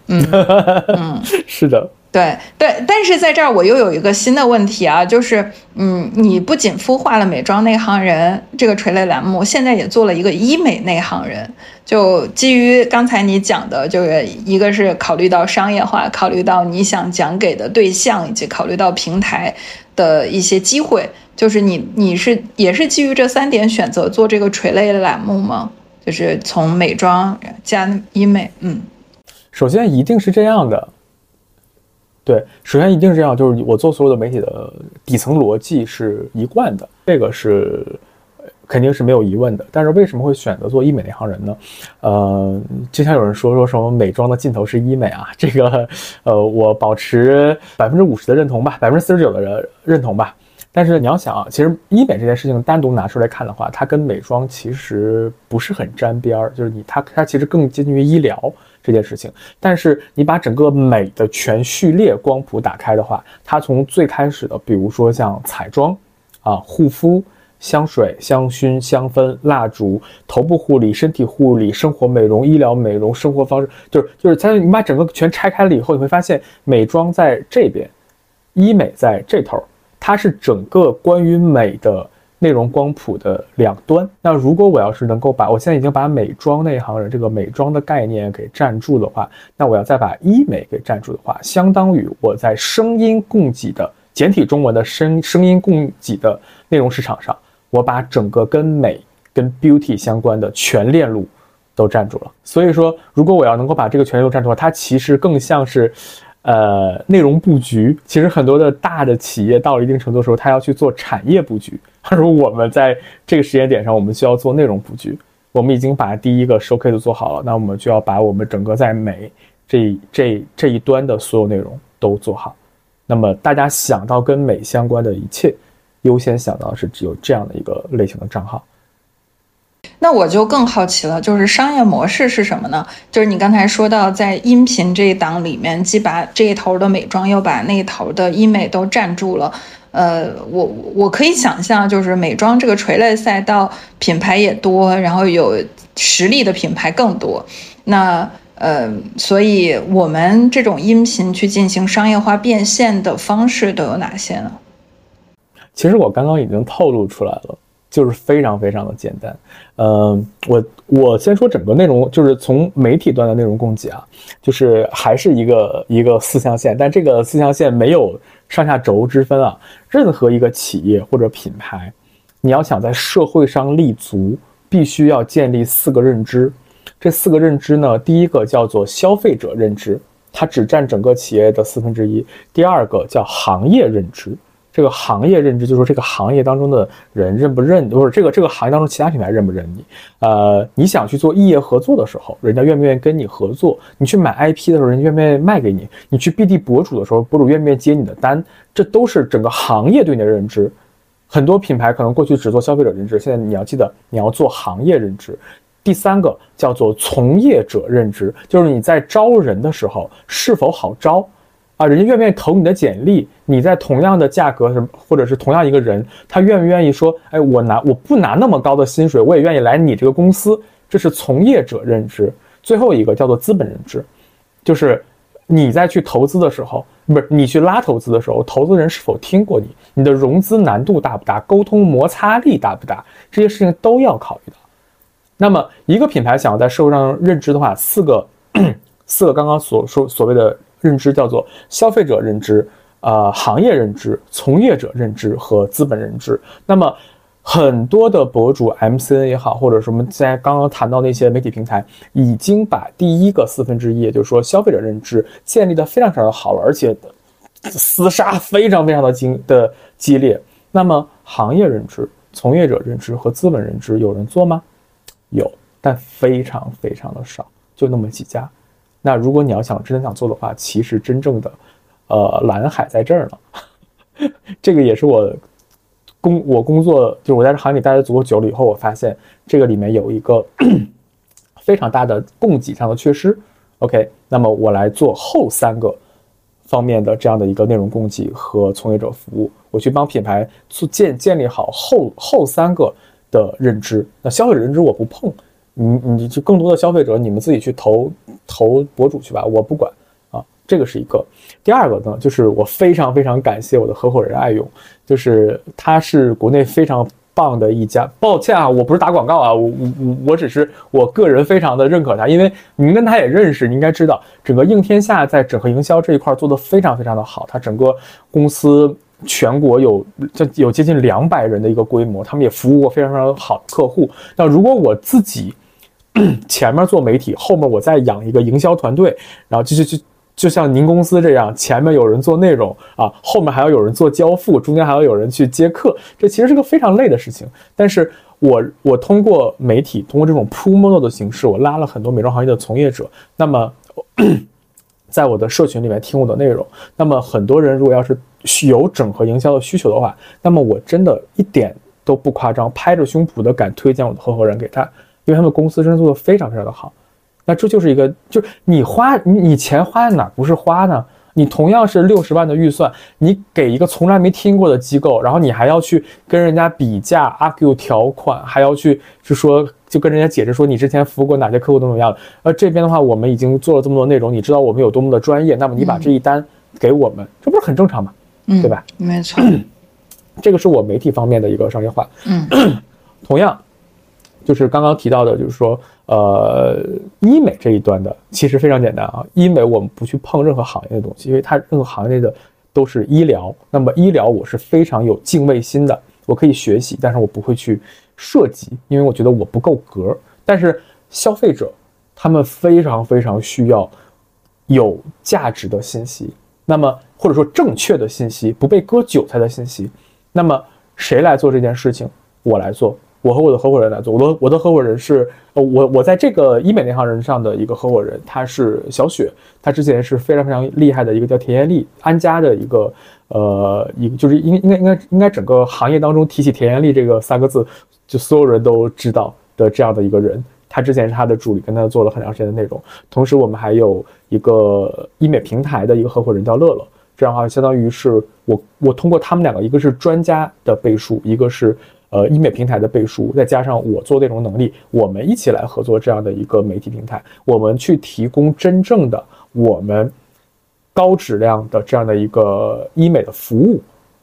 嗯 嗯，是的。对对，但是在这儿我又有一个新的问题啊，就是，嗯，你不仅孵化了美妆内行人这个垂类栏目，现在也做了一个医美内行人。就基于刚才你讲的，就是一个是考虑到商业化，考虑到你想讲给的对象，以及考虑到平台的一些机会，就是你你是也是基于这三点选择做这个垂类的栏目吗？就是从美妆加医美，嗯，首先一定是这样的。对，首先一定是这样，就是我做所有的媒体的底层逻辑是一贯的，这个是肯定是没有疑问的。但是为什么会选择做医美那行人呢？呃，经常有人说说什么美妆的尽头是医美啊，这个呃，我保持百分之五十的认同吧，百分之四十九的人认同吧。但是你要想啊，其实医美这件事情单独拿出来看的话，它跟美妆其实不是很沾边儿，就是你它它其实更接近于医疗。这件事情，但是你把整个美的全序列光谱打开的话，它从最开始的，比如说像彩妆，啊，护肤、香水、香薰、香氛、蜡烛、头部护理、身体护理、生活美容、医疗美容、生活方式，就是就是在你把整个全拆开了以后，你会发现美妆在这边，医美在这头，它是整个关于美的。内容光谱的两端。那如果我要是能够把我现在已经把美妆那一行人这个美妆的概念给站住的话，那我要再把医美给站住的话，相当于我在声音供给的简体中文的声声音供给的内容市场上，我把整个跟美跟 beauty 相关的全链路都站住了。所以说，如果我要能够把这个全链路站住的话，它其实更像是。呃，内容布局其实很多的大的企业到了一定程度的时候，他要去做产业布局。而我们在这个时间点上，我们需要做内容布局。我们已经把第一个 showcase 做好了，那我们就要把我们整个在美这这这一端的所有内容都做好。那么大家想到跟美相关的一切，优先想到是只有这样的一个类型的账号。那我就更好奇了，就是商业模式是什么呢？就是你刚才说到，在音频这一档里面，既把这一头的美妆，又把那一头的医美都占住了。呃，我我可以想象，就是美妆这个垂类赛道品牌也多，然后有实力的品牌更多。那呃，所以我们这种音频去进行商业化变现的方式都有哪些呢？其实我刚刚已经透露出来了。就是非常非常的简单，嗯，我我先说整个内容，就是从媒体端的内容供给啊，就是还是一个一个四象限，但这个四象限没有上下轴之分啊。任何一个企业或者品牌，你要想在社会上立足，必须要建立四个认知。这四个认知呢，第一个叫做消费者认知，它只占整个企业的四分之一；第二个叫行业认知。这个行业认知，就是说这个行业当中的人认不认，或者这个这个行业当中其他品牌认不认你？呃，你想去做异业合作的时候，人家愿不愿意跟你合作？你去买 IP 的时候，人家愿不愿意卖给你？你去 BD 博主的时候，博主愿不愿意接你的单？这都是整个行业对你的认知。很多品牌可能过去只做消费者认知，现在你要记得你要做行业认知。第三个叫做从业者认知，就是你在招人的时候是否好招。啊，人家愿不愿意投你的简历？你在同样的价格，什么或者是同样一个人，他愿不愿意说，哎，我拿我不拿那么高的薪水，我也愿意来你这个公司。这是从业者认知。最后一个叫做资本认知，就是你在去投资的时候，不是你去拉投资的时候，投资人是否听过你？你的融资难度大不大？沟通摩擦力大不大？这些事情都要考虑到。那么一个品牌想要在社会上认知的话，四个 四个刚刚所说所谓的。认知叫做消费者认知、呃行业认知、从业者认知和资本认知。那么很多的博主 MCN 也好，或者什么在刚刚谈到那些媒体平台，已经把第一个四分之一，也就是说消费者认知建立的非常非常的好了，而且厮杀非常非常的激的激烈。那么行业认知、从业者认知和资本认知有人做吗？有，但非常非常的少，就那么几家。那如果你要想真的想做的话，其实真正的，呃，蓝海在这儿呢。这个也是我工我工作，就是我在这行里待的足够久了以后，我发现这个里面有一个 非常大的供给上的缺失。OK，那么我来做后三个方面的这样的一个内容供给和从业者服务，我去帮品牌做建建立好后后三个的认知。那消费者认知我不碰。你你就更多的消费者，你们自己去投投博主去吧，我不管啊。这个是一个。第二个呢，就是我非常非常感谢我的合伙人爱勇，就是他是国内非常棒的一家。抱歉啊，我不是打广告啊，我我我只是我个人非常的认可他，因为您跟他也认识，你应该知道整个应天下在整合营销这一块做的非常非常的好，他整个公司全国有就有接近两百人的一个规模，他们也服务过非常非常好的客户。那如果我自己 前面做媒体，后面我再养一个营销团队，然后就就就就像您公司这样，前面有人做内容啊，后面还要有人做交付，中间还要有人去接客，这其实是个非常累的事情。但是我我通过媒体，通过这种 pull model 的形式，我拉了很多美妆行业的从业者，那么。在我的社群里面听我的内容，那么很多人如果要是有整合营销的需求的话，那么我真的一点都不夸张，拍着胸脯的敢推荐我的合伙人给他，因为他们公司真的做的非常非常的好。那这就是一个，就是你花你你钱花在哪不是花呢？你同样是六十万的预算，你给一个从来没听过的机构，然后你还要去跟人家比价、argue 条款，还要去就说就跟人家解释说你之前服务过哪些客户怎么样。而这边的话，我们已经做了这么多内容，你知道我们有多么的专业，那么你把这一单给我们，这不是很正常吗？嗯，对吧？没错，这个是我媒体方面的一个商业化。嗯，同样。就是刚刚提到的，就是说，呃，医美这一端的其实非常简单啊。医美我们不去碰任何行业的东西，因为它任何行业的都是医疗。那么医疗我是非常有敬畏心的，我可以学习，但是我不会去涉及，因为我觉得我不够格。但是消费者他们非常非常需要有价值的信息，那么或者说正确的信息，不被割韭菜的信息。那么谁来做这件事情？我来做。我和我的合伙人来做，我的我的合伙人是呃我我在这个医美那行人上的一个合伙人，他是小雪，他之前是非常非常厉害的一个叫田艳丽安家的一个呃一个就是应应该应该应该整个行业当中提起田艳丽这个三个字，就所有人都知道的这样的一个人，他之前是他的助理，跟他做了很长时间的内容，同时我们还有一个医美平台的一个合伙人叫乐乐，这样的话相当于是我我通过他们两个，一个是专家的背书，一个是。呃，医美平台的背书，再加上我做内容能力，我们一起来合作这样的一个媒体平台，我们去提供真正的我们高质量的这样的一个医美的服务，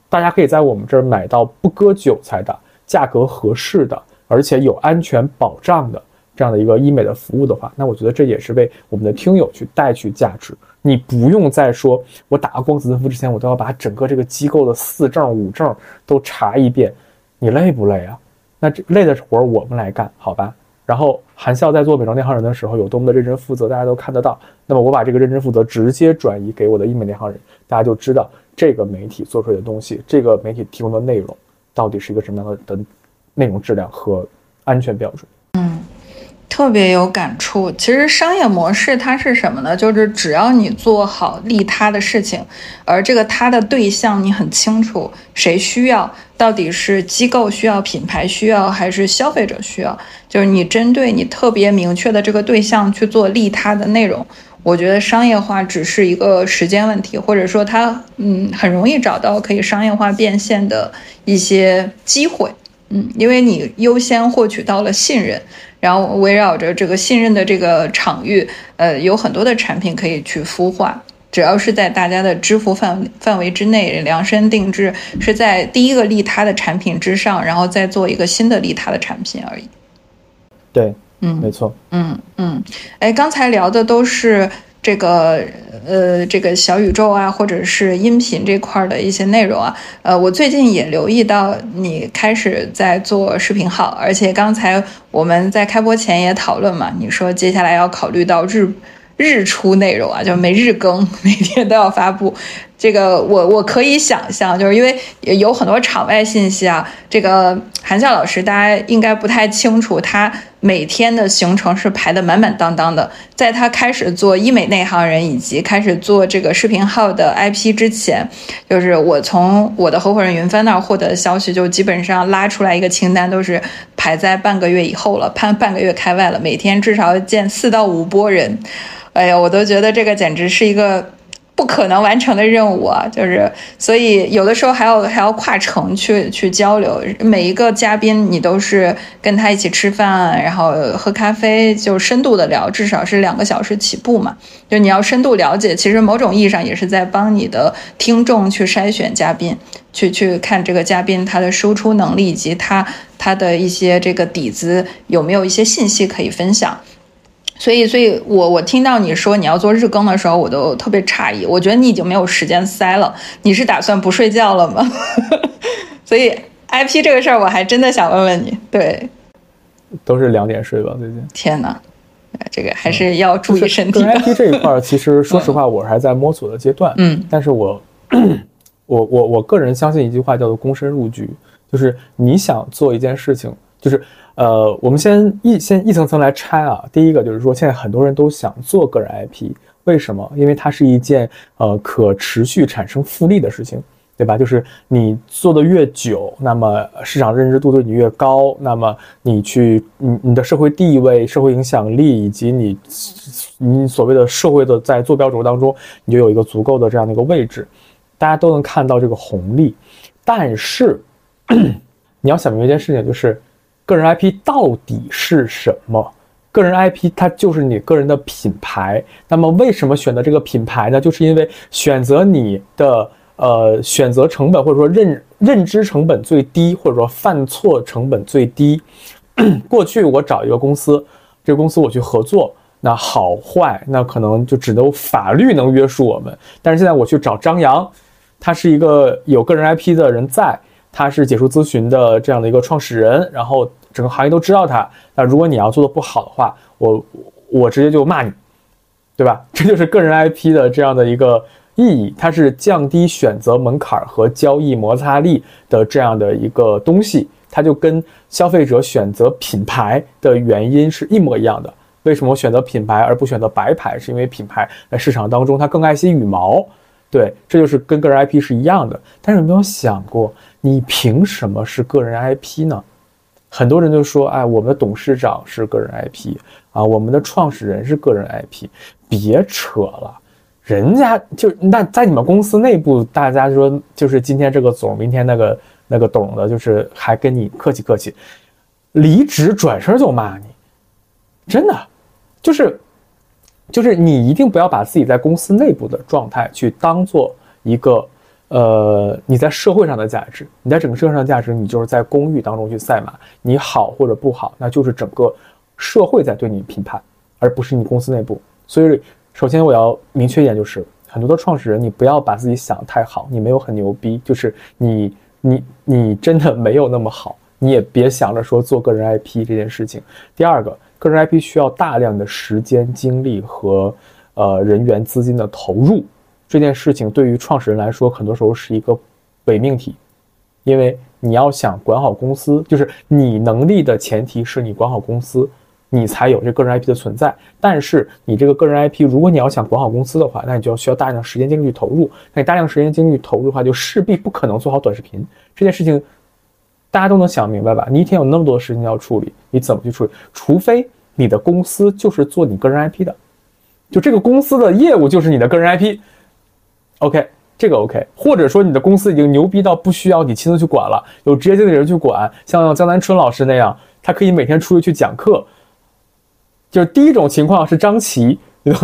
大家可以在我们这儿买到不割韭菜的、价格合适的，而且有安全保障的这样的一个医美的服务的话，那我觉得这也是为我们的听友去带去价值。你不用再说我打个光子嫩肤之前，我都要把整个这个机构的四证五证都查一遍。你累不累啊？那这累的活我们来干，好吧？然后韩笑在做美妆内行人的时候有多么的认真负责，大家都看得到。那么我把这个认真负责直接转移给我的医美内行人，大家就知道这个媒体做出来的东西，这个媒体提供的内容到底是一个什么样的的内容质量和安全标准。特别有感触。其实商业模式它是什么呢？就是只要你做好利他的事情，而这个他的对象你很清楚，谁需要，到底是机构需要、品牌需要，还是消费者需要？就是你针对你特别明确的这个对象去做利他的内容，我觉得商业化只是一个时间问题，或者说它嗯很容易找到可以商业化变现的一些机会。嗯，因为你优先获取到了信任。然后围绕着这个信任的这个场域，呃，有很多的产品可以去孵化。只要是在大家的支付范范围之内，量身定制，是在第一个利他的产品之上，然后再做一个新的利他的产品而已。对，嗯，没错，嗯嗯，哎，刚才聊的都是。这个呃，这个小宇宙啊，或者是音频这块的一些内容啊，呃，我最近也留意到你开始在做视频号，而且刚才我们在开播前也讨论嘛，你说接下来要考虑到日日出内容啊，就每日更，每天都要发布。这个我我可以想象，就是因为有很多场外信息啊。这个韩笑老师，大家应该不太清楚，他每天的行程是排的满满当当的。在他开始做医美内行人以及开始做这个视频号的 IP 之前，就是我从我的合伙人云帆那儿获得的消息，就基本上拉出来一个清单，都是排在半个月以后了，半半个月开外了，每天至少见四到五波人。哎呀，我都觉得这个简直是一个。不可能完成的任务啊，就是所以有的时候还要还要跨城去去交流。每一个嘉宾你都是跟他一起吃饭，然后喝咖啡，就深度的聊，至少是两个小时起步嘛。就你要深度了解，其实某种意义上也是在帮你的听众去筛选嘉宾，去去看这个嘉宾他的输出能力以及他他的一些这个底子有没有一些信息可以分享。所以，所以我我听到你说你要做日更的时候，我都特别诧异。我觉得你已经没有时间塞了，你是打算不睡觉了吗？所以 IP 这个事儿，我还真的想问问你。对，都是两点睡吧，最近。天哪，这个还是要注意身体。IP 这一块，其实说实话，我还在摸索的阶段。嗯，但是我，我我我个人相信一句话，叫做“躬身入局”，就是你想做一件事情，就是。呃，我们先一先一层层来拆啊。第一个就是说，现在很多人都想做个人 IP，为什么？因为它是一件呃可持续产生复利的事情，对吧？就是你做的越久，那么市场认知度对你越高，那么你去你你的社会地位、社会影响力以及你你所谓的社会的在坐标轴当中，你就有一个足够的这样的一个位置，大家都能看到这个红利。但是 你要想明白一件事情，就是。个人 IP 到底是什么？个人 IP 它就是你个人的品牌。那么为什么选择这个品牌呢？就是因为选择你的呃选择成本或者说认认知成本最低，或者说犯错成本最低。过去我找一个公司，这个公司我去合作，那好坏那可能就只能法律能约束我们。但是现在我去找张扬，他是一个有个人 IP 的人在。他是解说咨询的这样的一个创始人，然后整个行业都知道他。那如果你要做的不好的话，我我直接就骂你，对吧？这就是个人 IP 的这样的一个意义，它是降低选择门槛和交易摩擦力的这样的一个东西。它就跟消费者选择品牌的原因是一模一样的。为什么我选择品牌而不选择白牌？是因为品牌在市场当中它更爱惜羽毛。对，这就是跟个人 IP 是一样的。但是有没有想过？你凭什么是个人 IP 呢？很多人就说：“哎，我们的董事长是个人 IP 啊，我们的创始人是个人 IP。”别扯了，人家就那在你们公司内部，大家说就是今天这个总，明天那个那个董的，就是还跟你客气客气，离职转身就骂你，真的，就是就是你一定不要把自己在公司内部的状态去当做一个。呃，你在社会上的价值，你在整个社会上的价值，你就是在公寓当中去赛马，你好或者不好，那就是整个社会在对你评判，而不是你公司内部。所以，首先我要明确一点，就是很多的创始人，你不要把自己想太好，你没有很牛逼，就是你你你真的没有那么好，你也别想着说做个人 IP 这件事情。第二个，个人 IP 需要大量的时间、精力和呃人员资金的投入。这件事情对于创始人来说，很多时候是一个伪命题，因为你要想管好公司，就是你能力的前提是你管好公司，你才有这个人 IP 的存在。但是你这个个人 IP，如果你要想管好公司的话，那你就要需要大量时间精力去投入。那你大量时间精力投入的话，就势必不可能做好短视频这件事情。大家都能想明白吧？你一天有那么多事情要处理，你怎么去处理？除非你的公司就是做你个人 IP 的，就这个公司的业务就是你的个人 IP。OK，这个 OK，或者说你的公司已经牛逼到不需要你亲自去管了，有职业经理人去管，像江南春老师那样，他可以每天出去去讲课。就是第一种情况是张琪，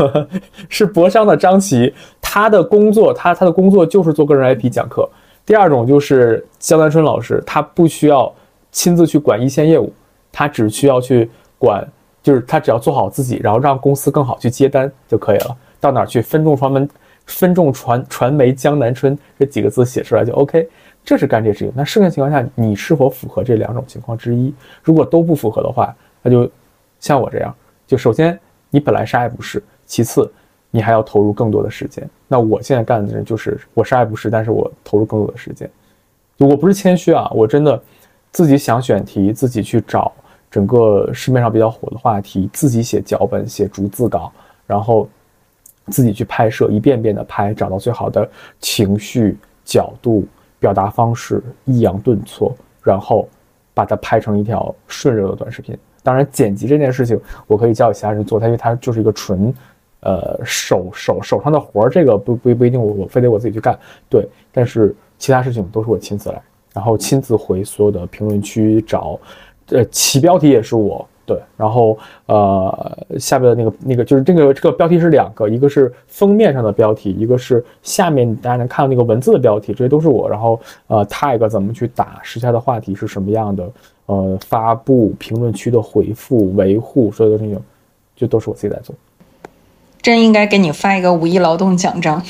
是博商的张琪，他的工作，他他的工作就是做个人 IP 讲课。第二种就是江南春老师，他不需要亲自去管一线业务，他只需要去管，就是他只要做好自己，然后让公司更好去接单就可以了。到哪去分众传门。分众传传媒江南春这几个字写出来就 OK，这是干这事情。那剩下情况下，你是否符合这两种情况之一？如果都不符合的话，那就像我这样，就首先你本来啥也不是，其次你还要投入更多的时间。那我现在干的就是我啥也不是，但是我投入更多的时间。我不是谦虚啊，我真的自己想选题，自己去找整个市面上比较火的话题，自己写脚本、写逐字稿，然后。自己去拍摄，一遍遍的拍，找到最好的情绪角度、表达方式，抑扬顿挫，然后把它拍成一条顺溜的短视频。当然，剪辑这件事情我可以交给其他人做，它因为它就是一个纯，呃，手手手上的活儿，这个不不不一定我我非得我自己去干。对，但是其他事情都是我亲自来，然后亲自回所有的评论区找，呃，起标题也是我。对，然后呃，下面的那个那个就是这个这个标题是两个，一个是封面上的标题，一个是下面大家能看到那个文字的标题，这些都是我。然后呃，tag 怎么去打，时下的话题是什么样的，呃，发布评论区的回复维护，所有的事情就都是我自己在做。真应该给你发一个五一劳动奖章。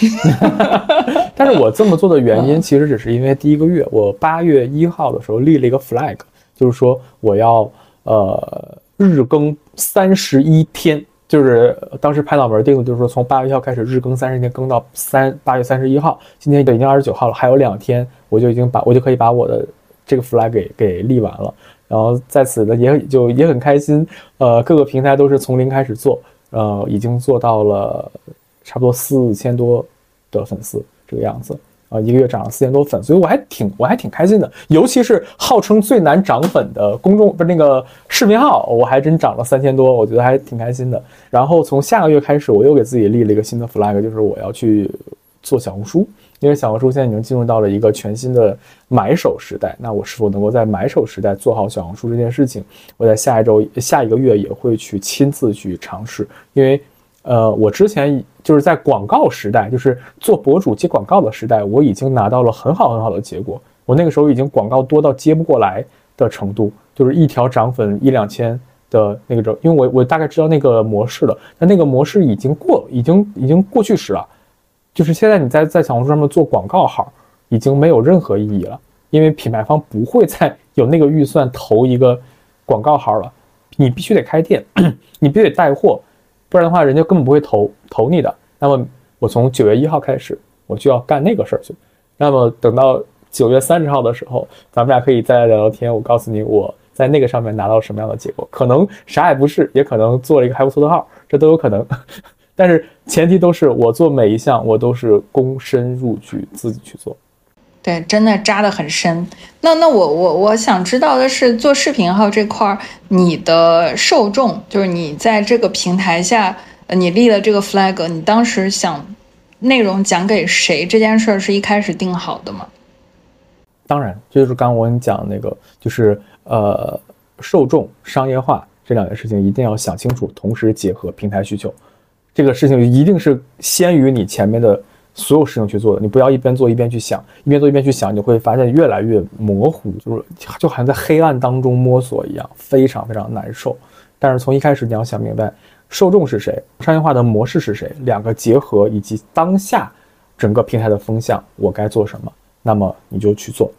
但是我这么做的原因，其实只是因为第一个月，我八月一号的时候立了一个 flag，就是说我要呃日更三十一天，就是当时拍脑门定的，就是说从八月一号开始日更三十天，更到三八月三十一号。今天已经二十九号了，还有两天，我就已经把我就可以把我的这个 flag 给给立完了。然后在此呢，也就也很开心，呃，各个平台都是从零开始做。呃，已经做到了差不多四千多的粉丝这个样子啊，一个月涨了四千多粉，所以我还挺我还挺开心的。尤其是号称最难涨粉的公众不是那个视频号，我还真涨了三千多，我觉得还挺开心的。然后从下个月开始，我又给自己立了一个新的 flag，就是我要去做小红书，因为小红书现在已经进入到了一个全新的买手时代。那我是否能够在买手时代做好小红书这件事情？我在下一周、下一个月也会去亲自去尝试。因为，呃，我之前就是在广告时代，就是做博主接广告的时代，我已经拿到了很好很好的结果。我那个时候已经广告多到接不过来的程度，就是一条涨粉一两千的那个周，因为我我大概知道那个模式了，但那个模式已经过，已经已经过去时了。就是现在你在在小红书上面做广告号，已经没有任何意义了，因为品牌方不会再 有那个预算投一个广告号了。你必须得开店，你必须得带货。不然的话，人家根本不会投投你的。那么我从九月一号开始，我就要干那个事儿去。那么等到九月三十号的时候，咱们俩可以再来聊聊天。我告诉你，我在那个上面拿到什么样的结果，可能啥也不是，也可能做了一个还不错的号，这都有可能。但是前提都是我做每一项，我都是躬身入局，自己去做。对，真的扎得很深。那那我我我想知道的是，做视频号这块儿，你的受众就是你在这个平台下，你立了这个 flag，你当时想内容讲给谁这件事儿是一开始定好的吗？当然，这就是刚刚我跟你讲那个，就是呃，受众商业化这两件事情一定要想清楚，同时结合平台需求，这个事情一定是先于你前面的。所有事情去做的，你不要一边做一边去想，一边做一边去想，你会发现越来越模糊，就是就好像在黑暗当中摸索一样，非常非常难受。但是从一开始你要想明白，受众是谁，商业化的模式是谁，两个结合以及当下整个平台的风向，我该做什么，那么你就去做。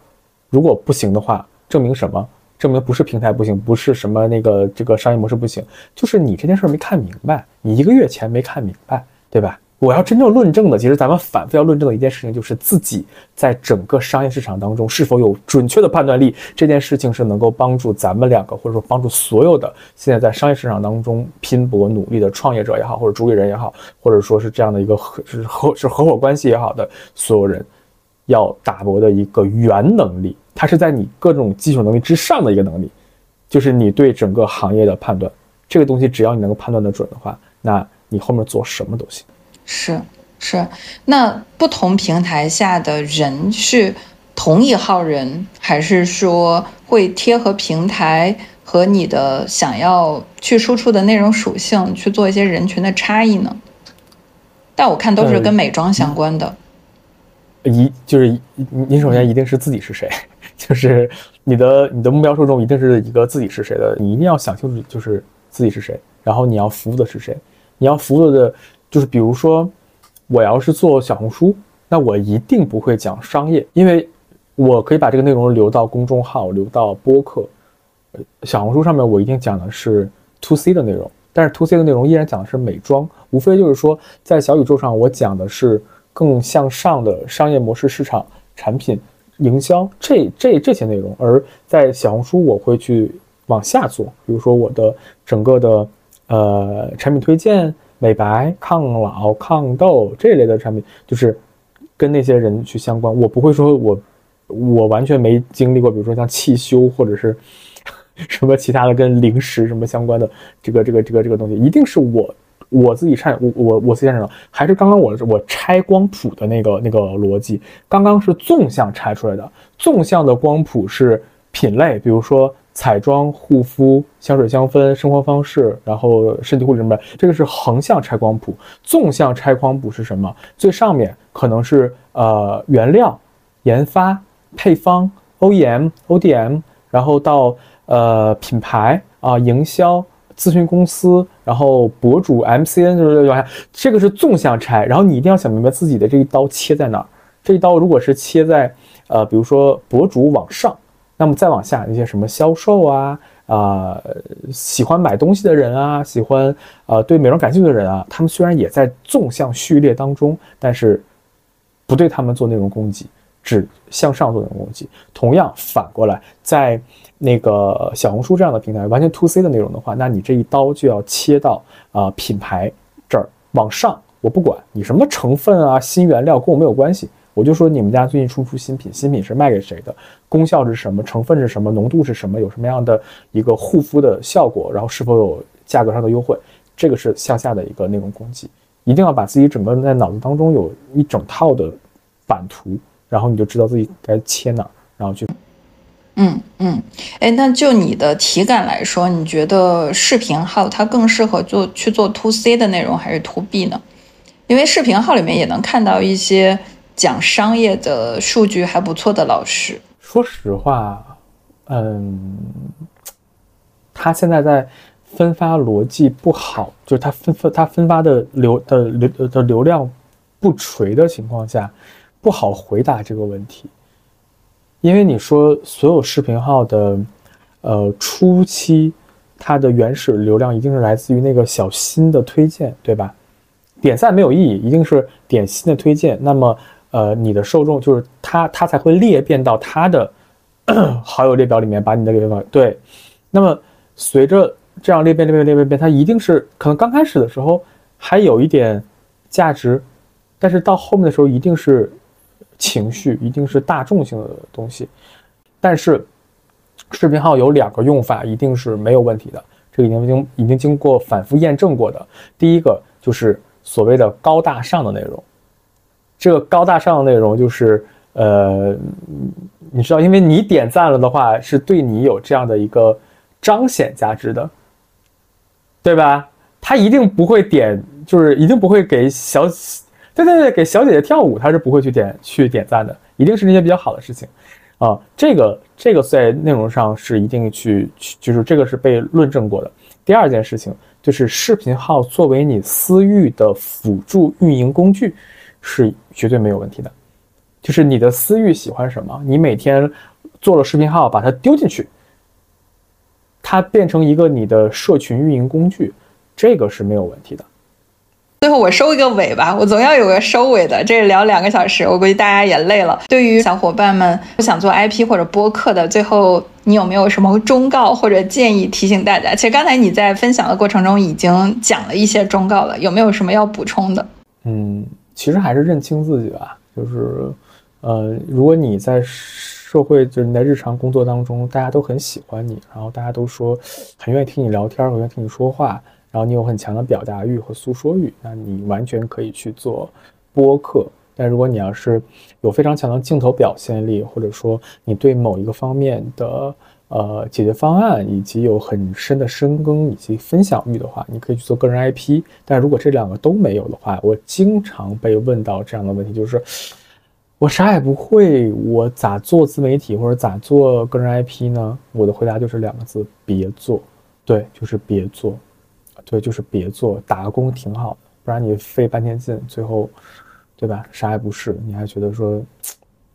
如果不行的话，证明什么？证明不是平台不行，不是什么那个这个商业模式不行，就是你这件事没看明白，你一个月前没看明白，对吧？我要真正论证的，其实咱们反复要论证的一件事情，就是自己在整个商业市场当中是否有准确的判断力。这件事情是能够帮助咱们两个，或者说帮助所有的现在在商业市场当中拼搏努力的创业者也好，或者主理人也好，或者说是这样的一个合是合是合伙关系也好的所有人，要打磨的一个原能力，它是在你各种基础能力之上的一个能力，就是你对整个行业的判断。这个东西只要你能够判断的准的话，那你后面做什么都行。是是，那不同平台下的人是同一号人，还是说会贴合平台和你的想要去输出的内容属性去做一些人群的差异呢？但我看都是跟美妆相关的。一就是你首先一定是自己是谁，就是你的你的目标受众一定是一个自己是谁的，你一定要想清楚就是自己是谁，然后你要服务的是谁，你要服务的。就是比如说，我要是做小红书，那我一定不会讲商业，因为我可以把这个内容留到公众号，留到播客。小红书上面我一定讲的是 to C 的内容，但是 to C 的内容依然讲的是美妆，无非就是说在小宇宙上我讲的是更向上的商业模式、市场、产品营销这这这些内容，而在小红书我会去往下做，比如说我的整个的呃产品推荐。美白、抗老、抗痘这类的产品，就是跟那些人去相关。我不会说我我完全没经历过，比如说像汽修或者是 什么其他的跟零食什么相关的这个这个这个这个东西，一定是我我自己擅我我我自己擅长。还是刚刚我我拆光谱的那个那个逻辑，刚刚是纵向拆出来的，纵向的光谱是品类，比如说。彩妆、护肤、香水、香氛、生活方式，然后身体护理什么，这个是横向拆光谱。纵向拆光谱是什么？最上面可能是呃原料、研发、配方、OEM、ODM，然后到呃品牌啊、营销、咨询公司，然后博主 MCN 就是往下，这个是纵向拆，然后你一定要想明白自己的这一刀切在哪儿。这一刀如果是切在呃，比如说博主往上，那么再往下那些什么销售啊啊，喜欢买东西的人啊，喜欢呃对美容感兴趣的人啊，他们虽然也在纵向序列当中，但是不对他们做内容攻击，只向上做内容攻击。同样反过来在。那个小红书这样的平台，完全 to C 的内容的话，那你这一刀就要切到啊品牌这儿往上，我不管你什么成分啊，新原料跟我没有关系，我就说你们家最近出出新品，新品是卖给谁的，功效是什么，成分是什么，浓度是什么，有什么样的一个护肤的效果，然后是否有价格上的优惠，这个是向下的一个内容攻击，一定要把自己整个在脑子当中有一整套的版图，然后你就知道自己该切哪，然后去。嗯嗯，哎，那就你的体感来说，你觉得视频号它更适合做去做 to C 的内容还是 to B 呢？因为视频号里面也能看到一些讲商业的数据还不错的老师。说实话，嗯，他现在在分发逻辑不好，就是他分分他分发的流的流的流量不垂的情况下，不好回答这个问题。因为你说所有视频号的，呃，初期它的原始流量一定是来自于那个小新的推荐，对吧？点赞没有意义，一定是点新的推荐。那么，呃，你的受众就是他，他才会裂变到他的 好友列表里面，把你的列表对。那么，随着这样裂变、裂变、裂变、变，它一定是可能刚开始的时候还有一点价值，但是到后面的时候一定是。情绪一定是大众性的东西，但是视频号有两个用法一定是没有问题的，这个已经已经已经经过反复验证过的。第一个就是所谓的高大上的内容，这个高大上的内容就是呃，你知道，因为你点赞了的话，是对你有这样的一个彰显价值的，对吧？他一定不会点，就是一定不会给小。对对对，给小姐姐跳舞，他是不会去点去点赞的，一定是那些比较好的事情，啊，这个这个在内容上是一定去去，就是这个是被论证过的。第二件事情就是视频号作为你私域的辅助运营工具，是绝对没有问题的。就是你的私域喜欢什么，你每天做了视频号，把它丢进去，它变成一个你的社群运营工具，这个是没有问题的。最后我收一个尾吧，我总要有个收尾的。这聊两个小时，我估计大家也累了。对于小伙伴们不想做 IP 或者播客的，最后你有没有什么忠告或者建议提醒大家？其实刚才你在分享的过程中已经讲了一些忠告了，有没有什么要补充的？嗯，其实还是认清自己吧。就是，呃，如果你在社会，就是你在日常工作当中，大家都很喜欢你，然后大家都说很愿意听你聊天，很愿意听你说话。然后你有很强的表达欲和诉说欲，那你完全可以去做播客。但如果你要是有非常强的镜头表现力，或者说你对某一个方面的呃解决方案，以及有很深的深耕以及分享欲的话，你可以去做个人 IP。但如果这两个都没有的话，我经常被问到这样的问题，就是我啥也不会，我咋做自媒体或者咋做个人 IP 呢？我的回答就是两个字：别做。对，就是别做。对，就是别做，打个工挺好，不然你费半天劲，最后，对吧？啥也不是，你还觉得说，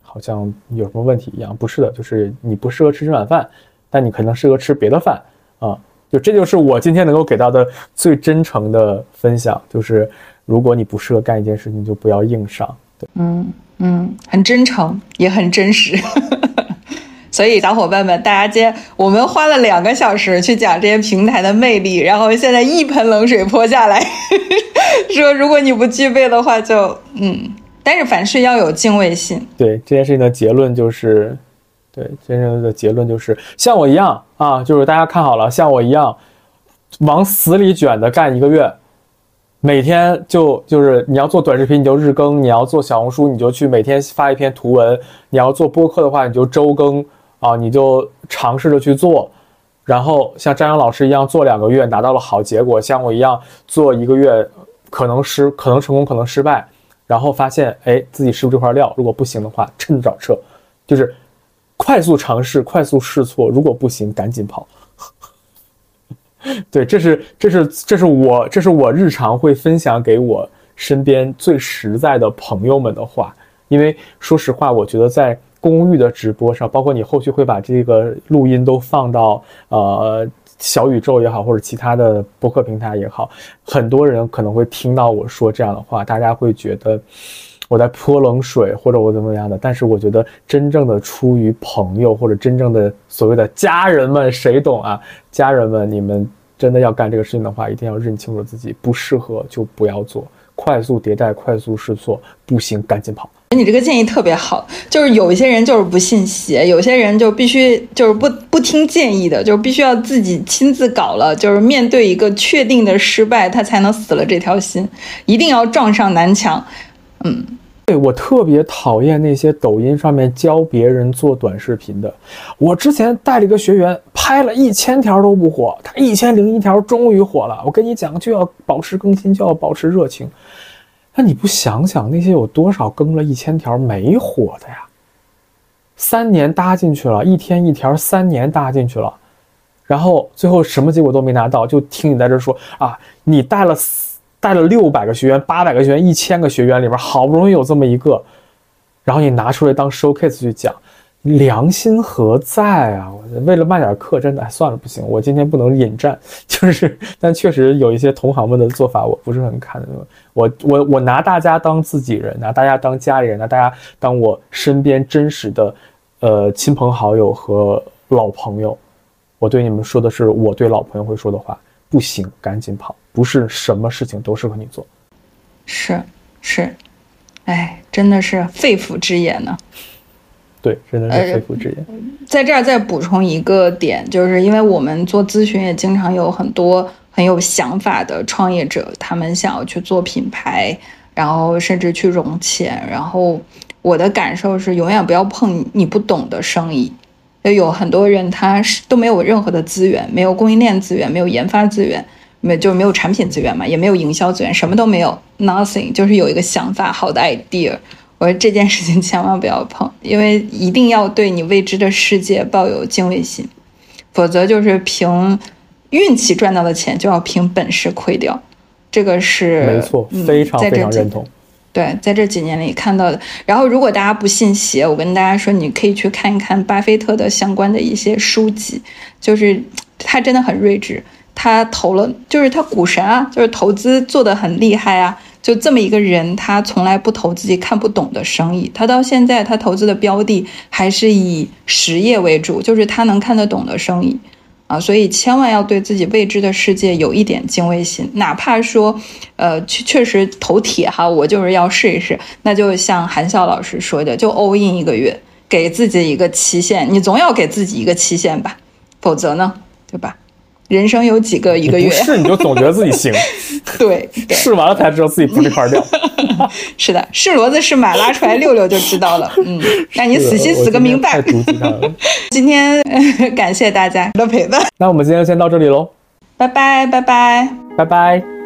好像有什么问题一样？不是的，就是你不适合吃这碗饭，但你可能适合吃别的饭啊。就这就是我今天能够给到的最真诚的分享，就是如果你不适合干一件事情，就不要硬上。对，嗯嗯，很真诚，也很真实。所以，小伙伴们，大家接，我们花了两个小时去讲这些平台的魅力，然后现在一盆冷水泼下来，说如果你不具备的话，就嗯，但是凡事要有敬畏心。对这件事情的结论就是，对真正的结论就是，像我一样啊，就是大家看好了，像我一样，往死里卷的干一个月，每天就就是你要做短视频你就日更，你要做小红书你就去每天发一篇图文，你要做播客的话你就周更。啊，你就尝试着去做，然后像张扬老师一样做两个月，拿到了好结果；像我一样做一个月，可能失，可能成功，可能失败，然后发现，哎，自己是不是这块料？如果不行的话，趁早撤，就是快速尝试，快速试错，如果不行，赶紧跑。对，这是这是这是我这是我日常会分享给我身边最实在的朋友们的话。因为说实话，我觉得在公寓的直播上，包括你后续会把这个录音都放到呃小宇宙也好，或者其他的播客平台也好，很多人可能会听到我说这样的话，大家会觉得我在泼冷水，或者我怎么样的。但是我觉得真正的出于朋友，或者真正的所谓的家人们，谁懂啊？家人们，你们真的要干这个事情的话，一定要认清楚自己不适合就不要做，快速迭代，快速试错，不行赶紧跑。你这个建议特别好，就是有一些人就是不信邪，有些人就必须就是不不听建议的，就必须要自己亲自搞了，就是面对一个确定的失败，他才能死了这条心，一定要撞上南墙。嗯，对我特别讨厌那些抖音上面教别人做短视频的。我之前带了一个学员，拍了一千条都不火，他一千零一条终于火了。我跟你讲，就要保持更新，就要保持热情。那你不想想那些有多少更了一千条没火的呀？三年搭进去了，一天一条，三年搭进去了，然后最后什么结果都没拿到，就听你在这说啊，你带了带了六百个学员、八百个学员、一千个学员里边，好不容易有这么一个，然后你拿出来当 showcase 去讲。良心何在啊？为了卖点课，真的哎，算了，不行，我今天不能引战。就是，但确实有一些同行们的做法，我不是很看。我我我拿大家当自己人，拿大家当家里人，拿大家当我身边真实的，呃，亲朋好友和老朋友。我对你们说的是我对老朋友会说的话：不行，赶紧跑！不是什么事情都适合你做。是是，哎，真的是肺腑之言呢。对，真的是肺腑之言。在这儿再补充一个点，就是因为我们做咨询也经常有很多很有想法的创业者，他们想要去做品牌，然后甚至去融钱。然后我的感受是，永远不要碰你不懂的生意。有很多人他是都没有任何的资源，没有供应链资源，没有研发资源，没就是没有产品资源嘛，也没有营销资源，什么都没有，nothing，就是有一个想法，好的 idea。我说这件事情千万不要碰，因为一定要对你未知的世界抱有敬畏心，否则就是凭运气赚到的钱就要凭本事亏掉。这个是没错，非常非常认同。对，在这几年里看到的。然后，如果大家不信邪，我跟大家说，你可以去看一看巴菲特的相关的一些书籍，就是他真的很睿智，他投了，就是他股神啊，就是投资做的很厉害啊。就这么一个人，他从来不投自己看不懂的生意。他到现在，他投资的标的还是以实业为主，就是他能看得懂的生意啊。所以千万要对自己未知的世界有一点敬畏心，哪怕说，呃，确确实头铁哈，我就是要试一试。那就像韩笑老师说的，就 all in 一个月，给自己一个期限，你总要给自己一个期限吧，否则呢，对吧？人生有几个一个月？试你就总觉得自己行，对，试完了才知道自己不是一块料。是的，是骡子是马，拉出来溜溜就知道了。嗯，让你死心死个明白。今天感谢大家的陪伴。那我们今天先到这里喽，拜拜拜拜拜拜。